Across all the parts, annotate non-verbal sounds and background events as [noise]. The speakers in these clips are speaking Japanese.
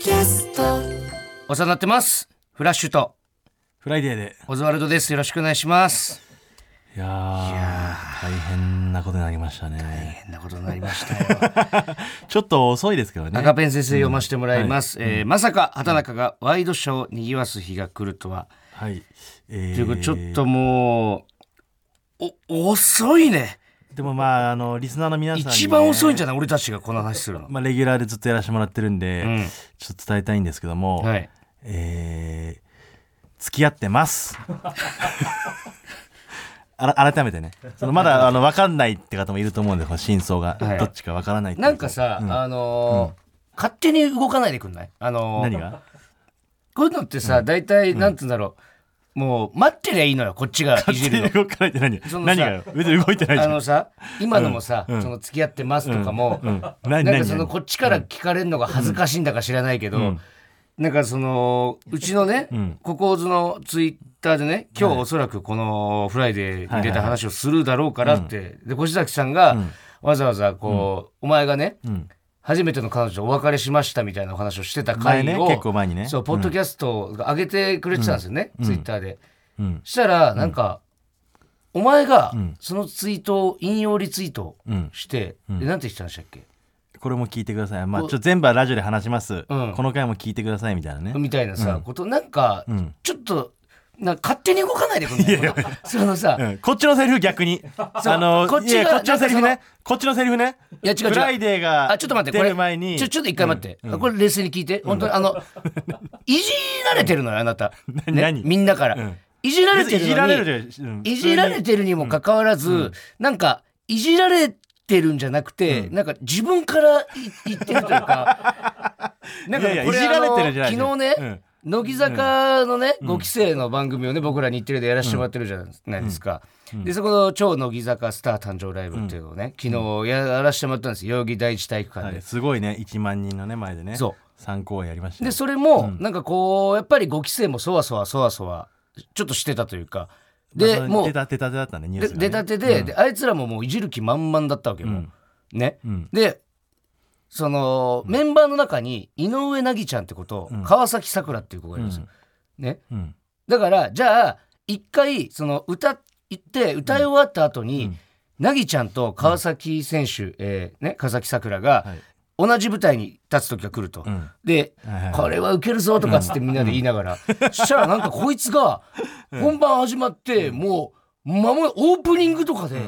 キャスト。お世話になってます。フラッシュと。フライデーで。オズワルドです。よろしくお願いします。いやー大変なことになりましたね。変なことになりましたよ。[laughs] ちょっと遅いですけどね。赤ペン先生読ませてもらいます、えーまさか畠中がワイドショーを賑わす日が来るとは、はい。えー。というかちょっともうお遅いねでもまああのリスナーの皆さんに、ね、一番遅いんじゃない？俺たちがこの話するの、まあレギュラーでずっとやらせてもらってるんで、うん。ちょっと伝えたいんですけども、はい。えー付き合ってます。[laughs] あら改めてね。そのまだあの分かんないって方もいると思うんでこの真相が、はい。どっちか分からないっていう。なんかさ、うん。あのー勝手に動かないでくんない？あのー何が？こういうのってさ、大体なんつうんだろうもう待ってりゃいいのよこっちがいじるの。動かないって何？そのさ何が？よ別に動いてないじゃん。あのさ今のもさ、うん。うん。その付き合ってますとかも、うん。なんか何？何？何？そのこっちから聞かれるのが恥ずかしいんだか知らないけど、うん。なんかそのうちのね、うん。ココーズのツイッターでね今日おそらくこのフライデーに出た話をするだろうからって、で越崎さんがん。わざわざこう、お前がねうん初めての彼女とお別れしましたみたいなお話をしてた回を、前ね結構前にね。そうポッドキャストが上げてくれてたんですよね、ツイッターで。うん。したらなんか、お前がん。そのツイートを引用リツイートうん。して、でなんて言ってたんでしたっけ？これも聞いてください。まあちょっと全部はラジオで話します、うん。この回も聞いてくださいみたいなね。みたいなさ、ことなんか、ん。ちょっとなんか勝手に動かないでくんない？そのさ、うん。こっちのセリフ逆に。あのこっちこっちのセリフね。こっちのセリフね。いや違う違う。フライデーがあちょっと待ってこ出れる前に。ちょちょっと一回待って、これ冷静に聞いて。本当にあのいじられてるのよあなた、[laughs] ね、何みんなから、ん。いじられてるいじられるいじられてるにもかかわらず、なんかいじられてるんじゃなくて、なんか自分からい言ってるというか。[laughs] なんかこれいじられてるじゃない昨日ね、うん乃木坂のね、5期生の番組をね僕ら日テレでやらせてもらってるじゃないですか、でそこの超乃木坂スター誕生ライブっていうのをね、昨日やらせてもらったんですよ。代々木第一体育館で、はい。すごいね。1万人のね前でね。そ3公演やりましたよ。でそれも、なんかこうやっぱり5期生もそわそわそわそわちょっとしてたというか。でまあもう出たてだったねニューでスがね。出たてで,、であいつらももういじる気満々だったわけよ、もう。ね、ん。でその、メンバーの中に井上凪ちゃんってこと、川崎さくらっていう子がいるんですよ、ね。うん。だからじゃあ一回その歌って歌い終わった後に、凪ちゃんと川崎選手、えーね、川崎さくらがはい。同じ舞台に立つ時が来ると、ん。で、これはウケるぞとかっつってみんなで言いながら、そしたらなんかこいつが本番始まって、もう間もオープニングとかで、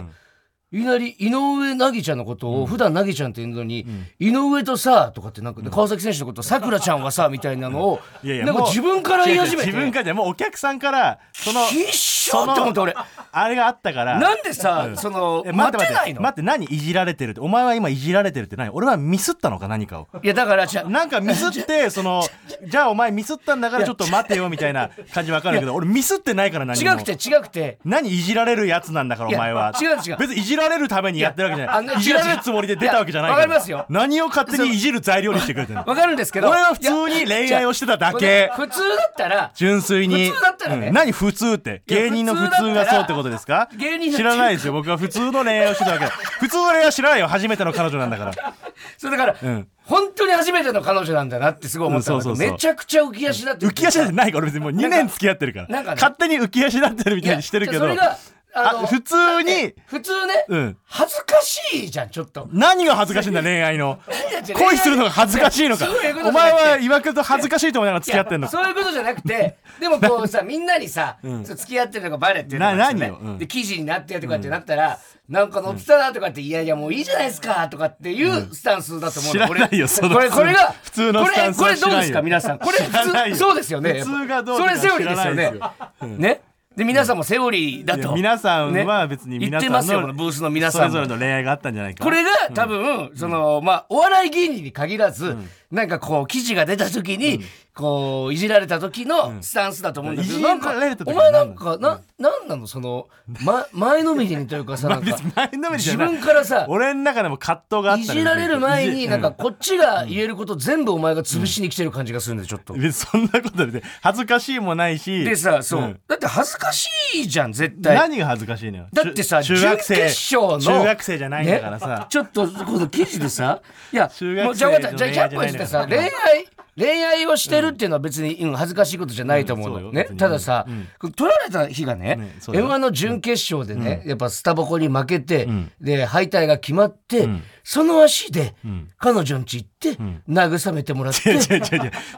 いきなり井上凪ちゃんのことを普段凪ちゃんって言うのに、井上とさとかってなんか、で川崎選手のことさくらちゃんはさみたいなのをなんか自分から言い始めて。自分からでもうお客さんからその必勝って思って俺。あれがあったから。なんでさ、そのえ待て待って。てないの？待って何いじられてるって？お前は今いじられてるって何？俺はミスったのか何かを。いやだからじゃあなんかミスってそのじゃあお前ミスったんだからちょっと待てよみたいな感じわかるけど俺ミスってないから何も。違くて違くて。何いじられるやつなんだからお前は。違う違う。別にいじられるためにやってるわけじゃない。いじられるつもりで出たわけじゃないわかりますよ。何を勝手にいじる材料にしてくれてるの？[laughs] わかるんですけど。俺は普通に恋愛をしてただけ。普通だったら純粋に。普通だったらね。うん。何普通って？芸人の普通がそうってことですか？芸人の知らないですよ。[laughs] 僕は普通の恋愛をしてたわけ普通の恋愛は知らないよ。初めての彼女なんだから。[laughs] それだから、うん。本当に初めての彼女なんだなってすごい思ったうん。めちゃくちゃ浮き足だって浮き足立ってない。から俺別にもう2年付き合ってるから。なんかね勝手に浮き足立ってるみたいにしてるけど。それがあ普通に。普通ね、うん。恥ずかしいじゃんちょっと。何が恥ずかしいんだ恋愛の。[laughs] 恋するのが恥ずかしいのか。お前は岩倉と恥ずかしいと思いながら付き合ってんのそういうことじゃなくてでもこうさみんなにさ、そう付き合ってるのがバレてるとかなですよ。ね何ようん。で記事になってとかってなったら、なんか載ってたなとかって、いやいやもういいじゃないですかとかっていうスタンスだと思うの、知らないよこれそのこれこれが普通のスタンスこれこれどうですか皆さん。これ普通そうですよね。普通がどうそれセオリーですよねで皆さんもセオリーだと。皆さんね。は別に皆さん言ってますよこののブースの皆さんも。それぞれの恋愛があったんじゃないか。これが多分、そのまあお笑い芸人に限らず、なんかこう記事が出た時に、こういじられた時のスタンスだと思うんだけど、うんなんか。お前なんかななんなの？その、ま、[laughs] 前のめりにというかさ自分からさ俺の中でも葛藤があったいじられる前になんかこっちが言えること全部お前が潰しに来てる感じがするんでちょっと。そんなことで恥ずかしいもないし。でさそう、んだって恥ずかしいじゃん絶対。何が恥ずかしいのよ？だってさ中中学生。中学生じゃないんだからさ、ねちょっとこの記事でさ。いや中学生もうじゃあ分かった。じゃあ100の恋愛さ恋愛恋愛をしてるっていうのは別に、うん恥ずかしいことじゃないと思うの、ね。たださ、取られた日がねね m 1の準決勝でね、やっぱスタバコに負けて、ん。で敗退が決まって、ん。その足でん。彼女ん家行って、慰めてもらって、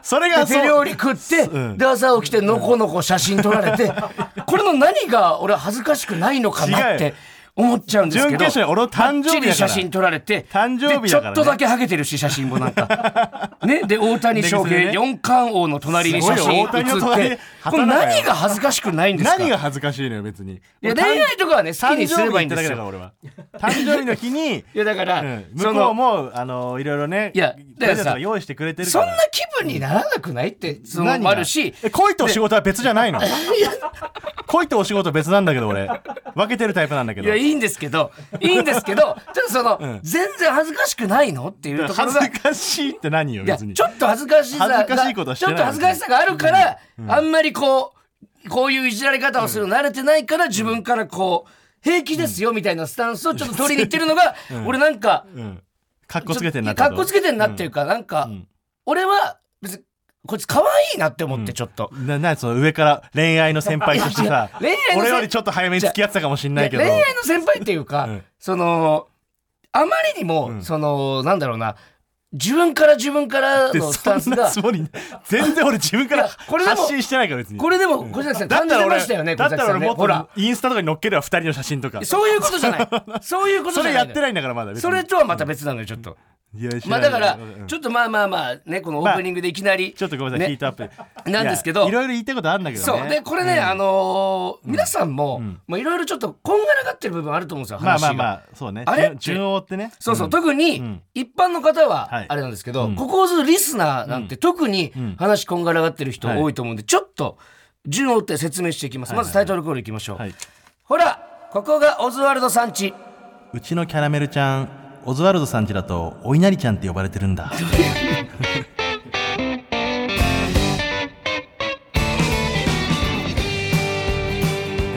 それがで手料理食って、うん。で朝起きてのこのこ写真撮られて、[laughs] これの何が俺は恥ずかしくないのかなって思っちゃうんですけど準決勝俺の誕生日写真撮られて誕生日ちょっとだけハゲてるし写真もなんか [laughs] ねで大谷翔平で四冠王の隣に写真写ってこれ何が恥ずかしくないんですか？何が恥ずかしいのよ別に。いや恋愛とかはね好きにすればいいんですよ。俺は誕生日の日に [laughs] いやだから、うん向そのこうもあのいろいろねいやプレゼン用意してくれてるから。そんな気分にならなくないってそのもあるしえ恋と仕事は別じゃないの？[laughs] 恋とお仕事別なんだけど俺。分けてるタイプなんだけど。いやいいんですけどいいんですけど [laughs] ただその、ん。全然恥ずかしくないの？っていうところが。恥ずかしいって何よいや別に。ちょっと恥ずかしさが恥ずかしいことちょっと恥ずかしさがあるから、あんまりこうこういういじられ方をするの慣れてないから自分からこう平気ですよみたいなスタンスをちょっと取りに行ってるのが、俺なんかうんかっこつけてんなってかっこつけてんなっていうか、なんか、ん。俺は別にこいつ可愛いなって思ってちょっと。ななその上から恋愛の先輩としてさ [laughs] 恋愛俺よりちょっと早めに付き合ってたかもしんないけど。恋愛の先輩っていうか、うん。そのあまりにも、そのなんだろうな自分から自分からでのスタンスそんなが全然俺自分から発信してないから別に。これでも小崎さん感じてましたよねだったら俺もっねほら。とインスタとかに載っけるわ2人の写真とか。そういうことじゃない。そういうことじゃないそれやってないんだからまだそれとはまた別なのよちょっと。まあだからうん。ちょっとまあまあまあねこのオープニングでいきなりちょっとごめんなさい、ねヒートアップ。なんですけど。いろいろ言いたいことあるんだけどね。そう。でこれねあのー皆さんもまあいろいろちょっとこんがらがってる部分あると思うんですよまあまあ話が。まあそうね。あれ？順順応ってね。そうそう、特にん。一般の方ははいあれなんですけど、ここずリスナーなんて特に話こんがらがってる人多いと思うんで、ちょっと順を追って説明していきます。まずタイトルコールいきましょう。はい。ほら、ここがオズワルドさんち。うちのキャラメルちゃんオズワルドさんちだとお稲荷ちゃんって呼ばれてるんだ。[laughs]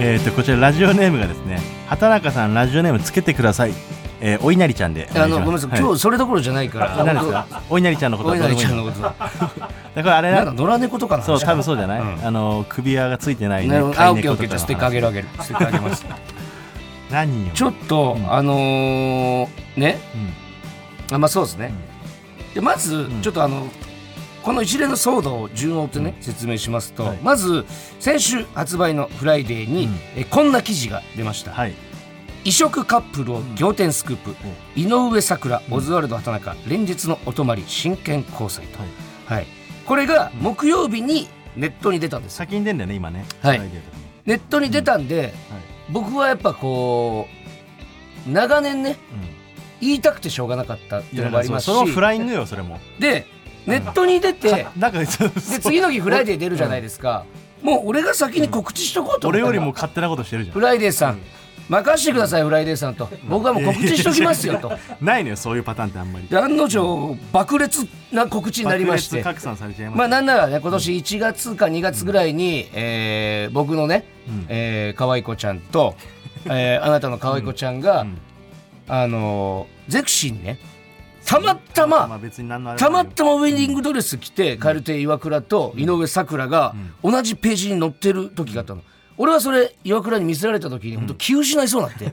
えっとこちらラジオネームがですね畑中さんラジオネームつけてください、えー、お稲荷ちゃんであの、ごめんなさい、今日日それどころじゃないから。何ですか？お稲荷ちゃんのこと。お稲荷ちゃんののこと。[laughs] だからあれなんだ、な野良猫とかそう多分そうじゃない、うん。あの首輪がついてないね。あ、オッケーオッケー。じゃあステッカーあげるるあげる。ステッカーあげます。[laughs] 何よちょっと、あのー、ね。うん。あまあそうですね。でまず、ちょっとあのこの一連の騒動を順を追ってね、説明しますと、はい。まず先週発売の「フライデーに」えこんな記事が出ました、はい。異色カップルを仰天スクープ、井上咲楽オズワルド畠中連日のお泊まり真剣交際と、はい。これが木曜日にネットに出たんです。よ先に出んだよね今ね。はい。ネットに出たんで、はい。僕はやっぱこう長年ね言いたくてしょうがなかったっていうのもありますし。それもフライングよそれも。でネットに出て、[laughs] なんかそうで次の日フライデー出るじゃないですか、もう俺が先に告知しとこうと俺よりも勝手なことしてるじゃん。フライデーさん。任してくださいフライデーさんと。僕はもう告知しときますよと。[laughs] ないのよそういうパターンってあんまり。で案の定爆裂な告知になりまして。拡散されちゃいますまあなんならね今年1月か2月ぐらいに、えー僕のね、うん。えー可愛い子ちゃんと、えーあなたの可愛い子ちゃんが、うんあのーゼクシーにね。たまたま、たまたまウェディングドレス着て、カエル亭岩倉と井上咲楽が同じページに載ってる時があったの。俺はそれ岩倉に見せられた時に本当気失いそうになって、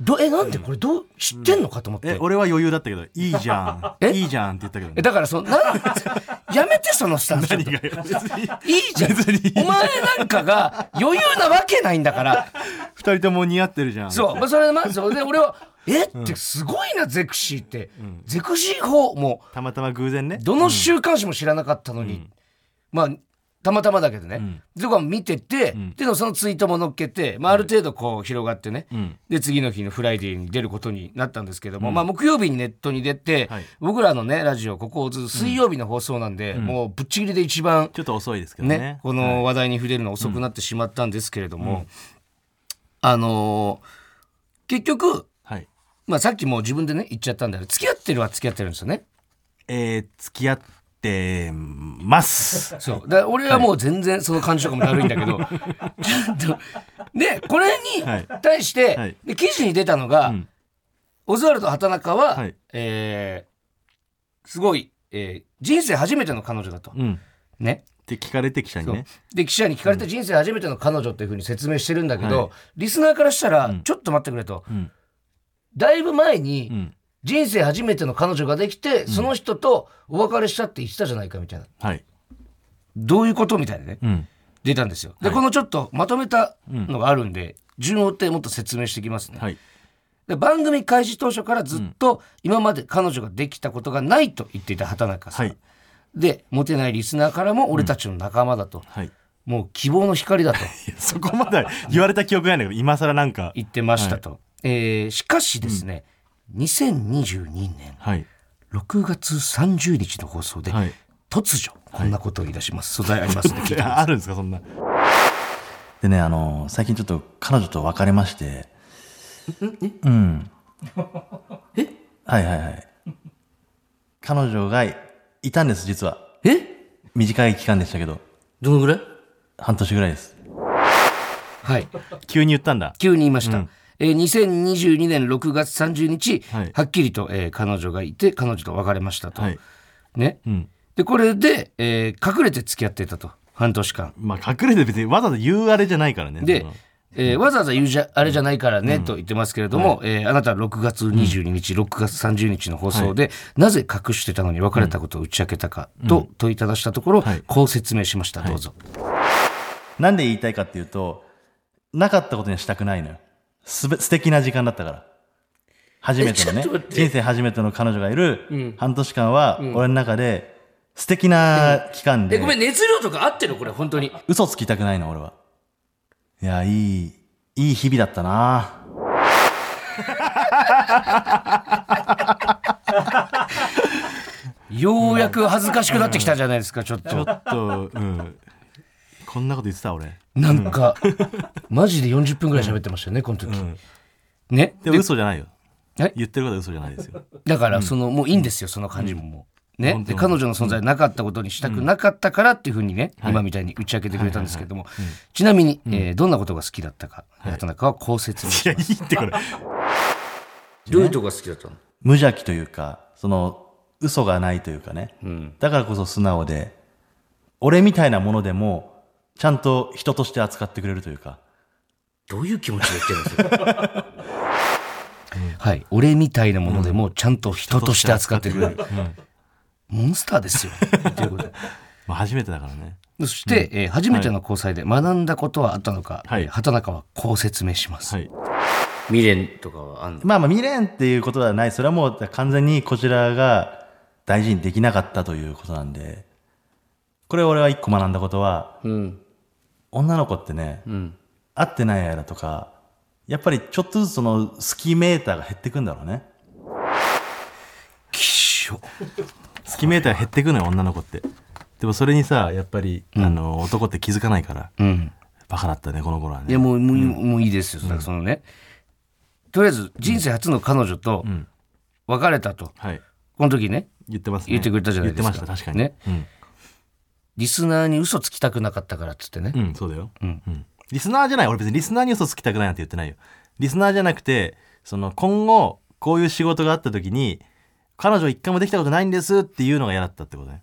どえなんでこれどう知ってんのかと思って。え俺は余裕だったけどいいじゃん。え？いいじゃんって言ったけどね。えだからそのなんやめてそのスタンスいいじゃん。お前なんかが余裕なわけないんだから。[laughs] 二人とも似合ってるじゃん。そう、まあ、それでまずそれで俺はえ？ってすごいなゼクシィって、ゼクシィ砲も。たまたま偶然ね。うどの週刊誌も知らなかったのに、まあたまたまだけどね、ん。とか見てて、でもそのツイートも載っけて、まあ、ある程度こう広がってね、うん。で次の日のフライデーに出ることになったんですけども、まあ、木曜日にネットに出て、はい。僕らのねラジオここず水曜日の放送なんで、もうぶっちぎりで一番ちょっと遅いですけどね。ねこの話題に触れるの遅くなってしまったんですけれども、あのー結局、はいまあ、さっきもう自分でね言っちゃったんだけど付き合ってるは付き合ってるんですよね。えー付き合ってます。そう。だ俺はもう全然その感じとかもだるいんだけど、ちょっとでこれにはい。対して、はい。で記事に出たのが、うん。オズワルド畑中は、はい。えーすごいえー人生初めての彼女だと。うん。ね。って聞かれて記者にね。で記者に聞かれて人生初めての彼女っていうふうに説明してるんだけど、リスナーからしたら、ちょっと待ってくれと、んだいぶ前うにん。人生初めての彼女ができて、その人とお別れしたって言ってたじゃないかみたいな。はい。どういうことみたいなね。うん。出たんですよ。で、このちょっとまとめたのがあるんで、順を追ってもっと説明していきますね、はい。で番組開始当初からずっと今まで彼女ができたことがないと言っていた畑中さん、はい。でモテないリスナーからも俺たちの仲間だと、はい。もう希望の光だと。[laughs] そこまでは言われた記憶ないんだけど今更なんか。言ってましたと、えーしかしですね、2022年はい。6月30日の放送で、はい。突如こんなことを言い出します、素材ありますね [laughs] あるんですかそんな。でね、あの、最近ちょっと彼女と別れまして。うん。[laughs] え？はいはいはい。彼女がいたんです、実は。え？短い期間でしたけど、どのぐらい？半年ぐらいです。はい。[laughs] 急に言ったんだ。急に言いました、えー2022年6月30日、はい。はっきりと、えー彼女がいて彼女と別れましたと、はい。ね、うん。でこれで、えー隠れて付き合っていたと。半年間。まあ隠れて別にわざわざ言うあれじゃないからねでえーわざわざ言うじゃあれじゃないからね、と言ってますけれども、えーあなたは6月22日、6月30日の放送で、なぜ隠してたのに別れたことを打ち明けたかと問いただしたところ、はい。こう説明しました、どうぞ。なんで言いたいかっていうと、なかったことにはしたくないのよ。すべ、素敵な時間だったから。初めてのね。人生初めての彼女がいる半年間は、俺の中で素敵な期間で、えごめん熱量とか合ってる？のこれ本当に。嘘つきたくないの、俺は。いや、いい、いい日々だったな。[laughs] ようやく恥ずかしくなってきたじゃないですかちょっと。ちょっとうんこんなこと言ってた俺。なんか [laughs] マジで40分ぐらい喋ってましたよねこの時、ん。ね？でも嘘じゃないよ。え？言ってることは嘘じゃないですよ。だからその、もういいんですよその感じももう。ね、本当に。で彼女の存在なかったことにしたくなかったからっていうふうにね、今みたいに打ち明けてくれたんですけども、ちなみに、えーどんなことが好きだったか畑中はこう説明しいやいいってこれ。[laughs] どういうとこが好きだったの？無邪気というか、その、嘘がないというかね。ん。だからこそ素直で、俺みたいなものでも、ちゃんと人として扱ってくれるというか。どういう気持ちで言ってるんですか？[laughs] はい。俺みたいなものでもちゃんと人として扱ってくれる、モンスターですよ。ということ。で [laughs] まあ初めてだからね。そして、えー初めての交際で学んだことはあったのか、はい。えー畑中はこう説明します、はい。未練とかはあんの？まあまあ未練っていうことではない。それはもう完全にこちらが大事にできなかったということなんで。これ俺は一個学んだことは、うん女の子ってね、うん。会ってない間とか、やっぱりちょっとずつその好きメーターが減ってくんだろうね。きっしょ。好きメーター減ってくのよ女の子って。でもそれにさやっぱり、あの男って気づかないからうん。バカだったねこの頃はいねやもうもう,、もういいですよ、そのね。とりあえず人生初の彼女とん。別れたと、はい。この時ね。言ってますね。言ってくれたじゃないですか。言ってました確かに。ね。うん、リスナーに嘘つきたくなかったからっつってね、うん、そうだよ、うん。うん。リスナーじゃない。俺別にリスナーに嘘つきたくないなんて言ってないよリスナーじゃなくてその今後こういう仕事があった時に彼女一回もできたことないんですっていうのが嫌だったってことね。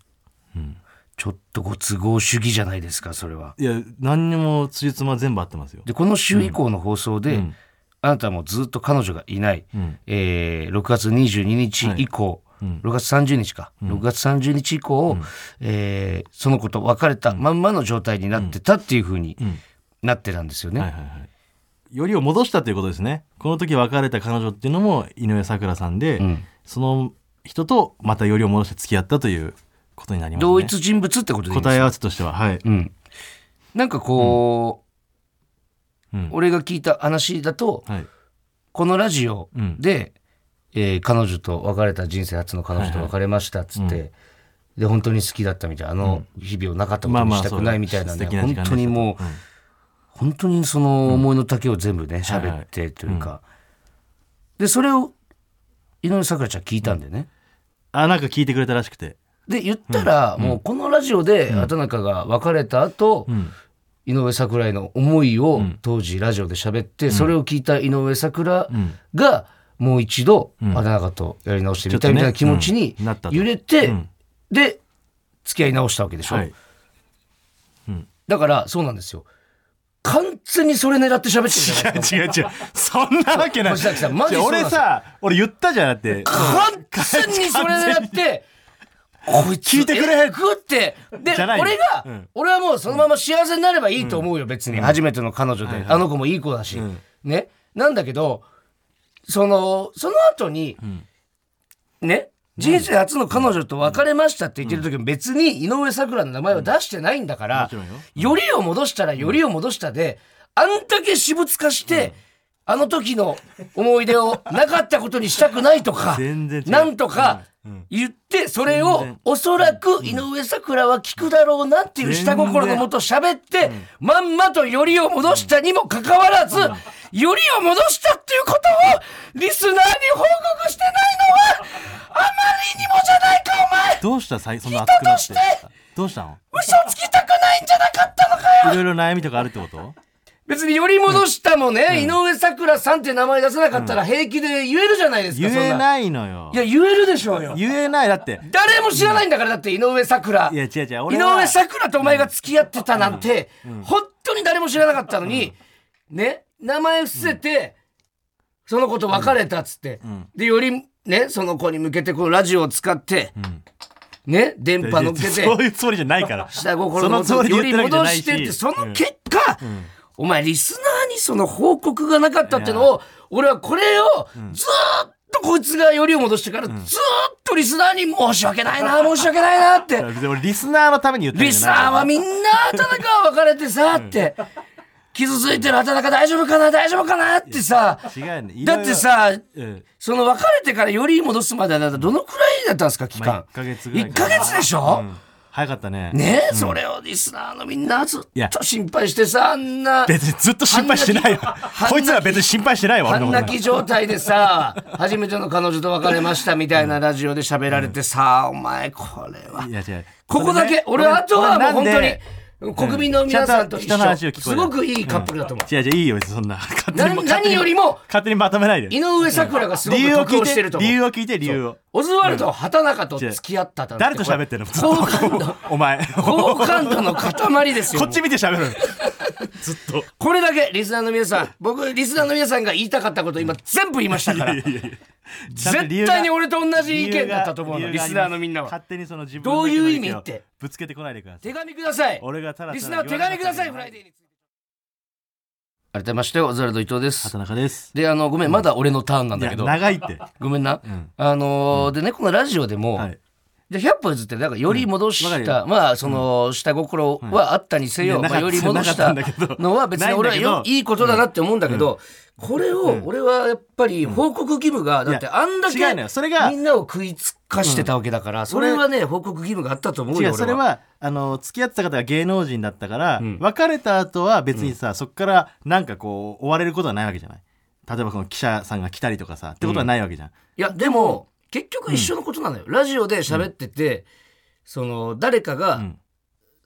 ちょっとご都合主義じゃないですかそれは。いや何にもつじつま全部合ってますよ。でこの週以降の放送で、うん。あなたはもうずっと彼女がいない、うん。えー6月22日以降、うん。6月30日か、6月30日以降、えーその子と別れたまんまの状態になってたっていうふうにうん。なってたんですよね。はいはいはい。よりを戻したということですね。この時別れた彼女っていうのも井上咲楽さんで、うん。その人とまたよりを戻して付き合ったということになりますね。同一人物ってことで答え合わせとしてははい、うん、なんかこう、うん。俺が聞いた話だとはい。このラジオうん。で、えー彼女と別れた人生初の彼女と別れましたっつって、で本当に好きだったみたいなあの日々をなかったことにしたくないみたいなね、素敵な時間本当にもう、でしたと本当にその思いの丈を全部ね喋ってというか、でそれを井上咲楽ちゃん聞いたんだよね。あなんか聞いてくれたらしくて。で言ったら、もうこのラジオで畑中が別れた後、ん。井上咲楽への思いを当時ラジオで喋って、それを聞いた井上咲楽がもう一度畑中とやり直してみたいみたいな気持ちに揺れてうん。で付き合い直したわけでしょ、はい。だからそうなんですよ。完全にそれ狙って喋ってるじゃ違う違う違う。そんなわけない。星崎さんマジ俺さ俺言ったじゃん。だって。完全にそれ狙ってこいつ聞いてくれ。えグって。で俺が、うん。俺はもうそのまま幸せになればいいと思うよ、別に。初めての彼女で、あの子もいい子だし、ん。ね。なんだけどそのその後に、ね人生初の彼女と別れましたって言ってる時も別に井上咲楽の名前は出してないんだから、よ。りを戻したらよりを戻したで、あんだけ私物化して、あの時の思い出をなかったことにしたくないとか [laughs] なんとか言ってそれをおそらく井上咲楽は聞くだろうなっていう下心のもと喋ってまんまとよりを戻したにもかかわらずよりを戻したっていうことをリスナーに報告してないのはあまりにもじゃないかお前。どうしたさいそんな熱くなて。どうしたの？嘘つきたくないんじゃなかったのかよ。いろいろ悩みとかあるってこと？別により戻したもね、井上咲楽さんって名前出せなかったら平気で言えるじゃないですか。言えないのよ。いや、言えるでしょうよ。言えない。だって。誰も知らないんだから、だって井上咲楽。いや違う違う。井上咲楽とお前が付き合ってたなんて、本当に誰も知らなかったのに、ね、名前伏せて、その子と別れたっつって、で、より、ね、その子に向けてこのラジオを使って、ね、電波乗っけて、そういうつもりじゃないから。下心のより戻してってその結果、お前リスナーにその報告がなかったってのを俺はこれをずーっとこいつがよりを戻してからずーっとリスナーに申し訳ないな [laughs] 申し訳ないなって。リスナーのために言ってるリスナーはみんな畑中は別れてさって。傷ついてる畑中大丈夫かな大丈夫かなってさ。違うよね。だってさうん。その別れてからより戻すまでだどのくらいだったんですか期まあ間1ヶ月ぐらい1ヶ月でしょ、うん早かったね。ねえ、それをリスナーのみんなずっと心配してさ、あんな、別にずっと心配してないよ。半泣きこいつら別に心配してないわ半泣き状態でさ、初めての彼女と別れましたみたいなラジオで喋られてさ、お前これは。いや違う。ここだけ、俺あとはもう本当に俺、国民の皆さんと一緒。すごくいいカップルだと思う。違う違ういいよそんな。何よりも、勝手にまとめないで。井上咲楽がすごく得をしてると思う。て理由を聞いて理由をオズワルド畠中と付き合った誰と喋ってんの？好感度。とお前。好感度の塊ですよ。こっち見て喋る。[laughs] ずっと。これだけリスナーの皆さん僕リスナーの皆さんが言いたかったこと今全部言いましたから。絶が対に俺と同じ意見だったと思う理のリスナーのみんなは。勝手にその自分どういう意味のって。ぶつけてこないでください。手紙ください。俺がただリスナー手紙くださいフライデーに改めましてオズワルド伊藤です。畑中です。であのごめんまだ俺のターンなんだけど。長いって。ごめんな、んあのーでねこのラジオでも、はい。で100歩譲ってだからより戻した、まあその下心はあったにせよ、まあ、より戻した。たんだけど。のは別に俺はよいいことだなって思うんだけど、これを俺はやっぱり報告義務が、だってあんだけ違うのよ。それがみんなを食いつかしてたわけだから、それはね報告義務があったと思うよ違うそれはあの付き合ってた方が芸能人だったから、ん。別れた後は別にさ、そこからなんかこう追われることはないわけじゃない？例えばこの記者さんが来たりとかさってことはないわけじゃん、いやでも結局一緒のことなのよ、ラジオで喋ってて、その誰かが、ん。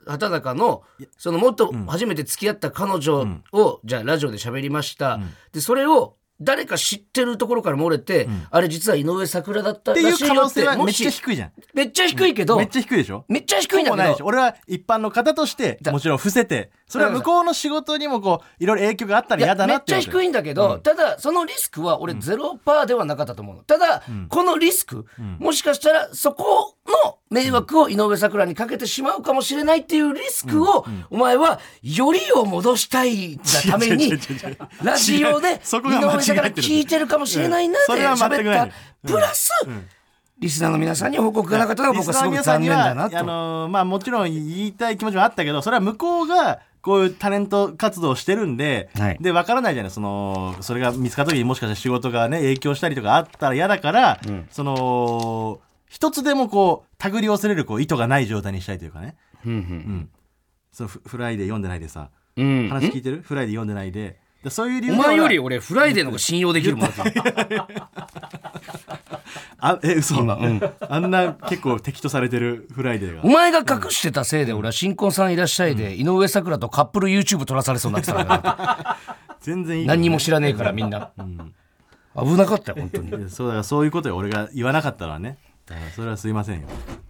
畑中のそのもっと初めて付き合った彼女を、じゃあラジオで喋りました、でそれを誰か知ってるところから漏れて、あれ実は井上咲楽だったっていう可能らしいよって性はめっちゃ低いじゃん。めっちゃ低いけど、めっちゃ低いでしょ？めっちゃ低いんだけど。し俺は一般の方としてだもちろん伏せてそれは向こうの仕事にもこういろいろ影響があったら嫌だめなってっちゃ低いんだけど、ただそのリスクは俺ゼロパーではなかったと思うの。ただ、このリスク、もしかしたらそこの迷惑を井上咲楽にかけてしまうかもしれないっていうリスクを、お前はよりを戻したいがためにラジオで井上咲楽聞いてるかもしれないなでうんそれは全く喋ったプラス、リスナーの皆さんに報告がなかったのが僕はすごく残念だなと。あのーまあもちろん言いたい気持ちもあったけどそれは向こうがこういうタレント活動をしてるんで、はい。で分からないじゃない。そのそれが見つかった時にもしかしたら仕事がね影響したりとかあったら嫌だから、その一つでもこう手繰り寄せれるこう意図がない状態にしたいというかね、うんうん、そのフフライデー読んでないでさうん。うん話聞いてる？フライデー読んでないででそういう理由お前より俺フライデーの方が信用できるもんだってあえ嘘、今うん。あんな結構敵とされてるフライデーが。お前が隠してたせいで俺は新婚さんいらっしゃいで井上咲楽とカップル YouTube 撮らされそうになってたから。ね [laughs] 全然いいよ何にも知らねえからみんな。危なかったよ本当に。いやそうだからそういうことよ。俺が言わなかったのはねそれはすいませんよ。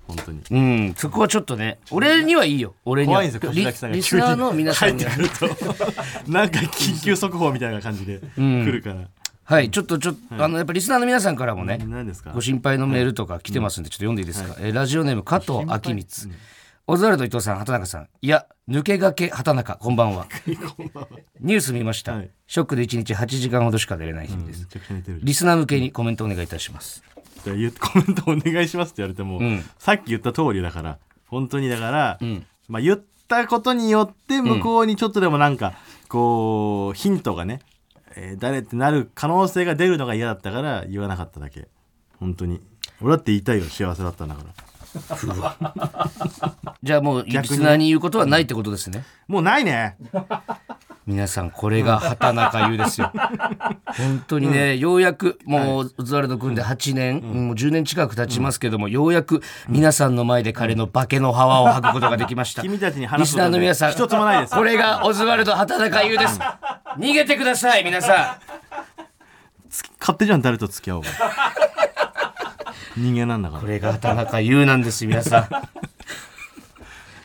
本当に。うん。そこはちょっとね俺にはいいよ。俺には。怖いんですよリ小崎さんがリスナーの皆さんに。は入ってくると。なんか緊急速報みたいな感じで来るから、はい。ちょっとちょっと、あのやっぱリスナーの皆さんからもね何ですか？ご心配のメールとか来てますんで、ちょっと読んでいいですか、えーラジオネーム加藤明光、オズワルド伊藤さん畑中さん。いや抜けがけ畑中。[laughs] こんばんは。ニュース見ました、はい。ショックで1日8時間ほどしか出れない日々です、めちゃくちゃ似てる。リスナー向けにコメントお願いいたしますコメントお願いしますって言われても、ん。さっき言った通りだから本当にだから、ん。まあ、言ったことによって向こうにちょっとでもなんかこうヒントがね、えー誰ってなる可能性が出るのが嫌だったから言わなかっただけ。本当に。俺だって言いたいよ幸せだったんだから。じゃあもうリ逆にスナーに言うことはないってことですね。もうないね皆さんこれが畑中優ですよ。[laughs] 本当にね、ようやくもうオズワルド組んで8年、もう10年近く経ちますけども、ようやく皆さんの前で彼の化けの皮を剥くことができました。君たちにリス話すことナーの皆さん一つもないです。これがオズワルド畑中優です。逃げてください皆さ勝手じゃん誰と付き合おうが。[laughs] 人間なんだから。んこれが畑中優なんです皆さん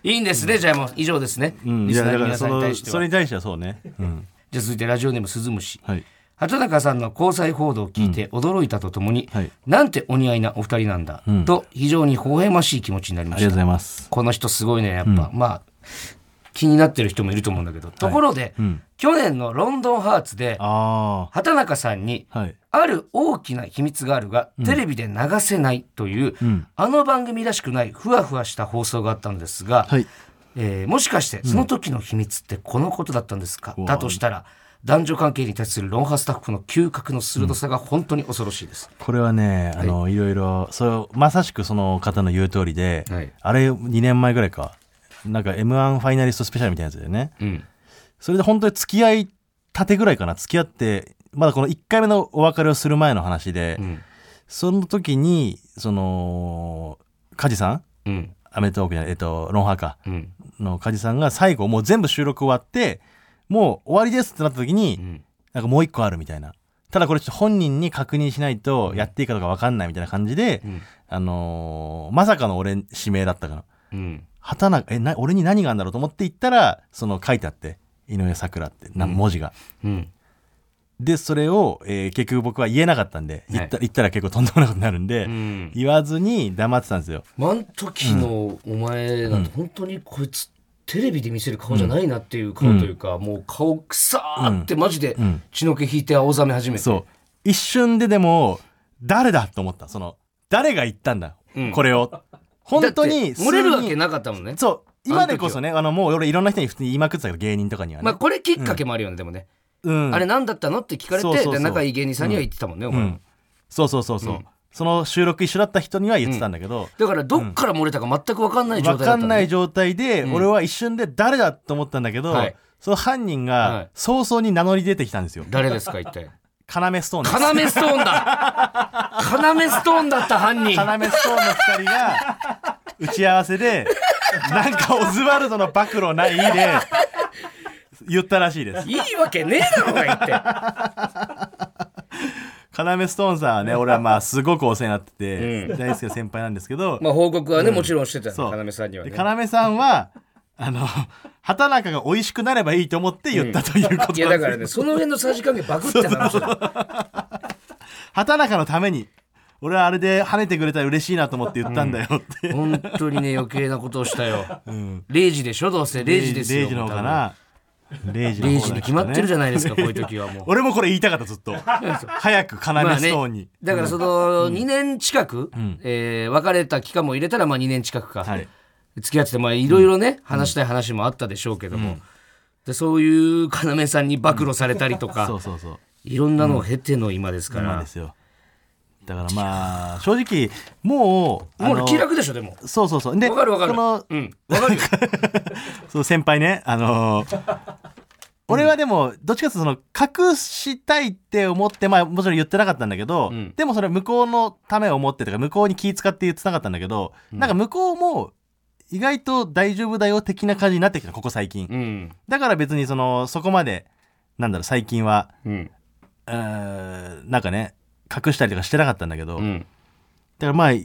いいんですね。じゃあもう以上ですね、うん。リスナーの皆さんに対しては。それに対してはそうね。うん。[laughs] じゃあ続いてラジオネーム鈴虫。はい。畑中さんの交際報道を聞いて驚いたとともに、はい。なんてお似合いなお二人なんだ、ん。と非常に微笑ましい気持ちになりまありがとうしたございます。この人すごいねやっぱ、まあ気になってる人もいると思うんだけど、ところで、うん。去年のロンドンハーツであ畑中さんにあはい。ある大きな秘密があるが、テレビで流せないという、ん。あの番組らしくないふわふわした放送があったんですが、はい。えーもしかしてその時の秘密ってこのことだったんですか、うんだとしたら男女関係に対するロンハースタッフの嗅覚の鋭さが本当に恐ろしいです、これはね、あの、いろいろ、そう、まさしくその方の言う通りで、はい。あれ2年前ぐらいか、なんか M1 ファイナリストスペシャルみたいなやつだよね。うん。それで本当に付き合いたてぐらいかな、付き合って、まだこの1回目のお別れをする前の話で、うん。その時に、その、梶さん？うん。アメトーークじゃない、えっと、ロンハーか。うん。の梶さんが最後もう全部収録終わって、もう終わりですってなった時に、うん。なんかもう一個あるみたいな。ただこれちょっと本人に確認しないとやっていいかどうか分かんないみたいな感じで、うん。あのーまさかの俺指名だったかな。うん。畑中、え、な、俺に何があるんだろうと思って行ったら、その書いてあって、井上咲楽って、な文字が。うん。で、それを、えー結局僕は言えなかったんで、言った,、言ったら結構とんでもないことになるんで、うん。言わずに黙ってたんですよ。あん時のお前なん。て本当にこいつテレビで見せる顔じゃないなっていう顔というか、もう顔くさーってマジでん。血の気引いて青ざめ始めて、そう。一瞬ででも、誰だと思った？その、誰が言ったんだ、うん。これを。本当に、漏れるわけなかったもんね。そう。今でこそね、あの、もう俺いろんな人に普通に言いまくってたけど、芸人とかにはね。まあこれきっかけもあるよね、でもね、うん。あれ何だったの？って聞かれてで仲いい芸人さんには言ってたもんね、お前。もうん。そうそうそうそう。その収録一緒だった人には言ってたんだけど、だからどっから漏れたか全く分かんない状わか態だったのね。んない状態で、俺は一瞬で誰だと思ったんだけど、はい。その犯人はい。が早々に名乗り出てきたんですよ。誰ですか一体？カナメストーンです。カナメストーンだ。カナメストーンだった犯人。カナメストーンの二人が打ち合わせでなんかオズワルドの暴露ないで言ったらしいです。いいわけねえだろうが言って。カナメストーンさんはね俺はまあすごくお世話になってて、う大好きな先輩なんですけど、まあ報告はね、もちろんしてたそう。よ要さんにはね。で要さんはあの [laughs] 畑中が美味しくなればいいと思って言ったということ。なん。いやだからねその辺のさじ加減バグって話だ。よ畑中のために俺はあれで跳ねてくれたら嬉しいなと思って言ったんだよって、本当にね余計なことをしたよ。[laughs] うん、0時でしょ？どうせ。0時ですよ0時の方かな。0時の0方時に決まってるじゃないですかこういう時はもう。[laughs] 俺もこれ言いたかったずっと。早く要まあストーンに、ね、だからその2年近く、ん。えー別れた期間も入れたらまあ2年近くか、はい付き合っててまあいろいろね、話したい話もあったでしょうけども、でそういう要さんに暴露されたりとか、そうそうそう。いろんなのを経ての今ですから、今ですよ。だからまあ正直もうもう気楽でしょでも。そうそうそう。でわかるわかる。うん。わかるよ。[laughs] そう先輩ね。あの俺はでもどっちかというとその隠したいって思ってまあもちろん言ってなかったんだけど、うん。でもそれ向こうのためを思ってとか向こうに気使って言ってなかったんだけど、なんか向こうも意外と大丈夫だよ的な感じになってきたここ最近、うん。だから別にそのそこまでなんだろう最近はうん。うなんかね隠したりとかしてなかったんだけど、うん。だからまあい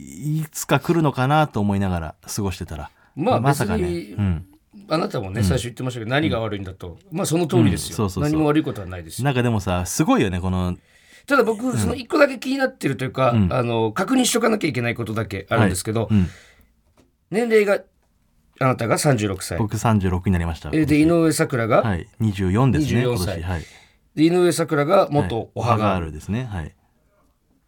つか来るのかなと思いながら過ごしてたら。まあまさかね、うん、あなたもね最初言ってましたけど何が悪いんだと。まあその通りですよ。うん。そうそうそう。何も悪いことはないですよ。なんかでもさすごいよねこの。ただ僕その一個だけ気になってるというかあの確認しとかなきゃいけないことだけあるんですけどうん、年齢があなたが36歳。僕36になりました。えで井上咲楽がはい24ですね24今歳。年。はい。で井上咲楽が元おはが。ガールですね。はい。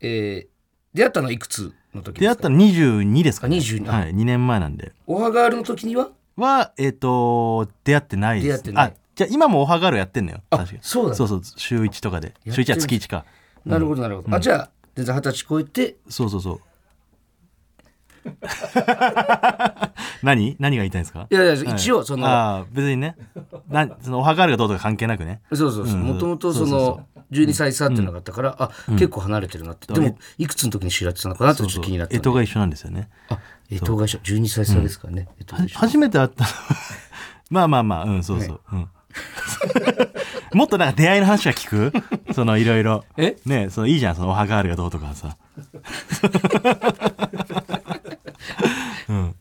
えー出会ったのはいくつの時ですか？出会ったの22ですか、ね、あ22はい2年前なんで。おはガールの時には？はえっ、と出会ってないです。出会ってない。あじゃあ今もオハガールやってんのよ。あ確かに。そうだそうそう週1とかで。週1は月1か。なるほどなるほど。あじゃあ全然二十歳超えてそうそうそう [laughs] 何？何が言いたいんですか？いやいや一応そのああ別にね。なそのオハガールがどうとか関係なくね。そうそうそう。もともとその12歳差っていうのがあったからあ結構離れてるなって。でもいくつの時に知られてたのかな？ってちょっと気になったんで。干支が一緒なんですよね。あえ東会社12歳差ですからねえっとは初めて会ったの？[laughs] まあまあまあ。うんそうそう、うん。[laughs] もっとなんか出会いの話は聞く？そのいろいろ。え？ねそのいいじゃん。そのオハガールがどうとかさうん。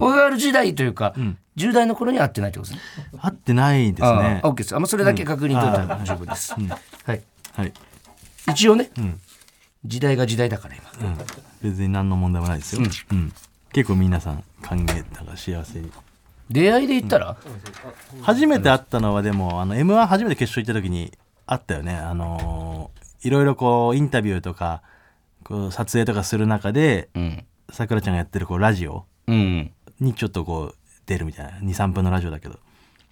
オハガール時代というか10代の頃には会ってないってことですね。会ってないですね。あ OK です。あまあそれだけ確認取ったら十分です。はい。はい、一応ねん。時代が時代だから今。うん、別に何の問題もないですよ、うん。結構皆さん歓迎だから幸せに。出会いで言ったら？初めて会ったのはでもあの m 1初めて決勝行った時にあったよね。あのーいろいろこうインタビューとかこう撮影とかする中でうんさくらちゃんがやってるこうラジオうん。にちょっとこう出るみたいな23分のラジオだけど。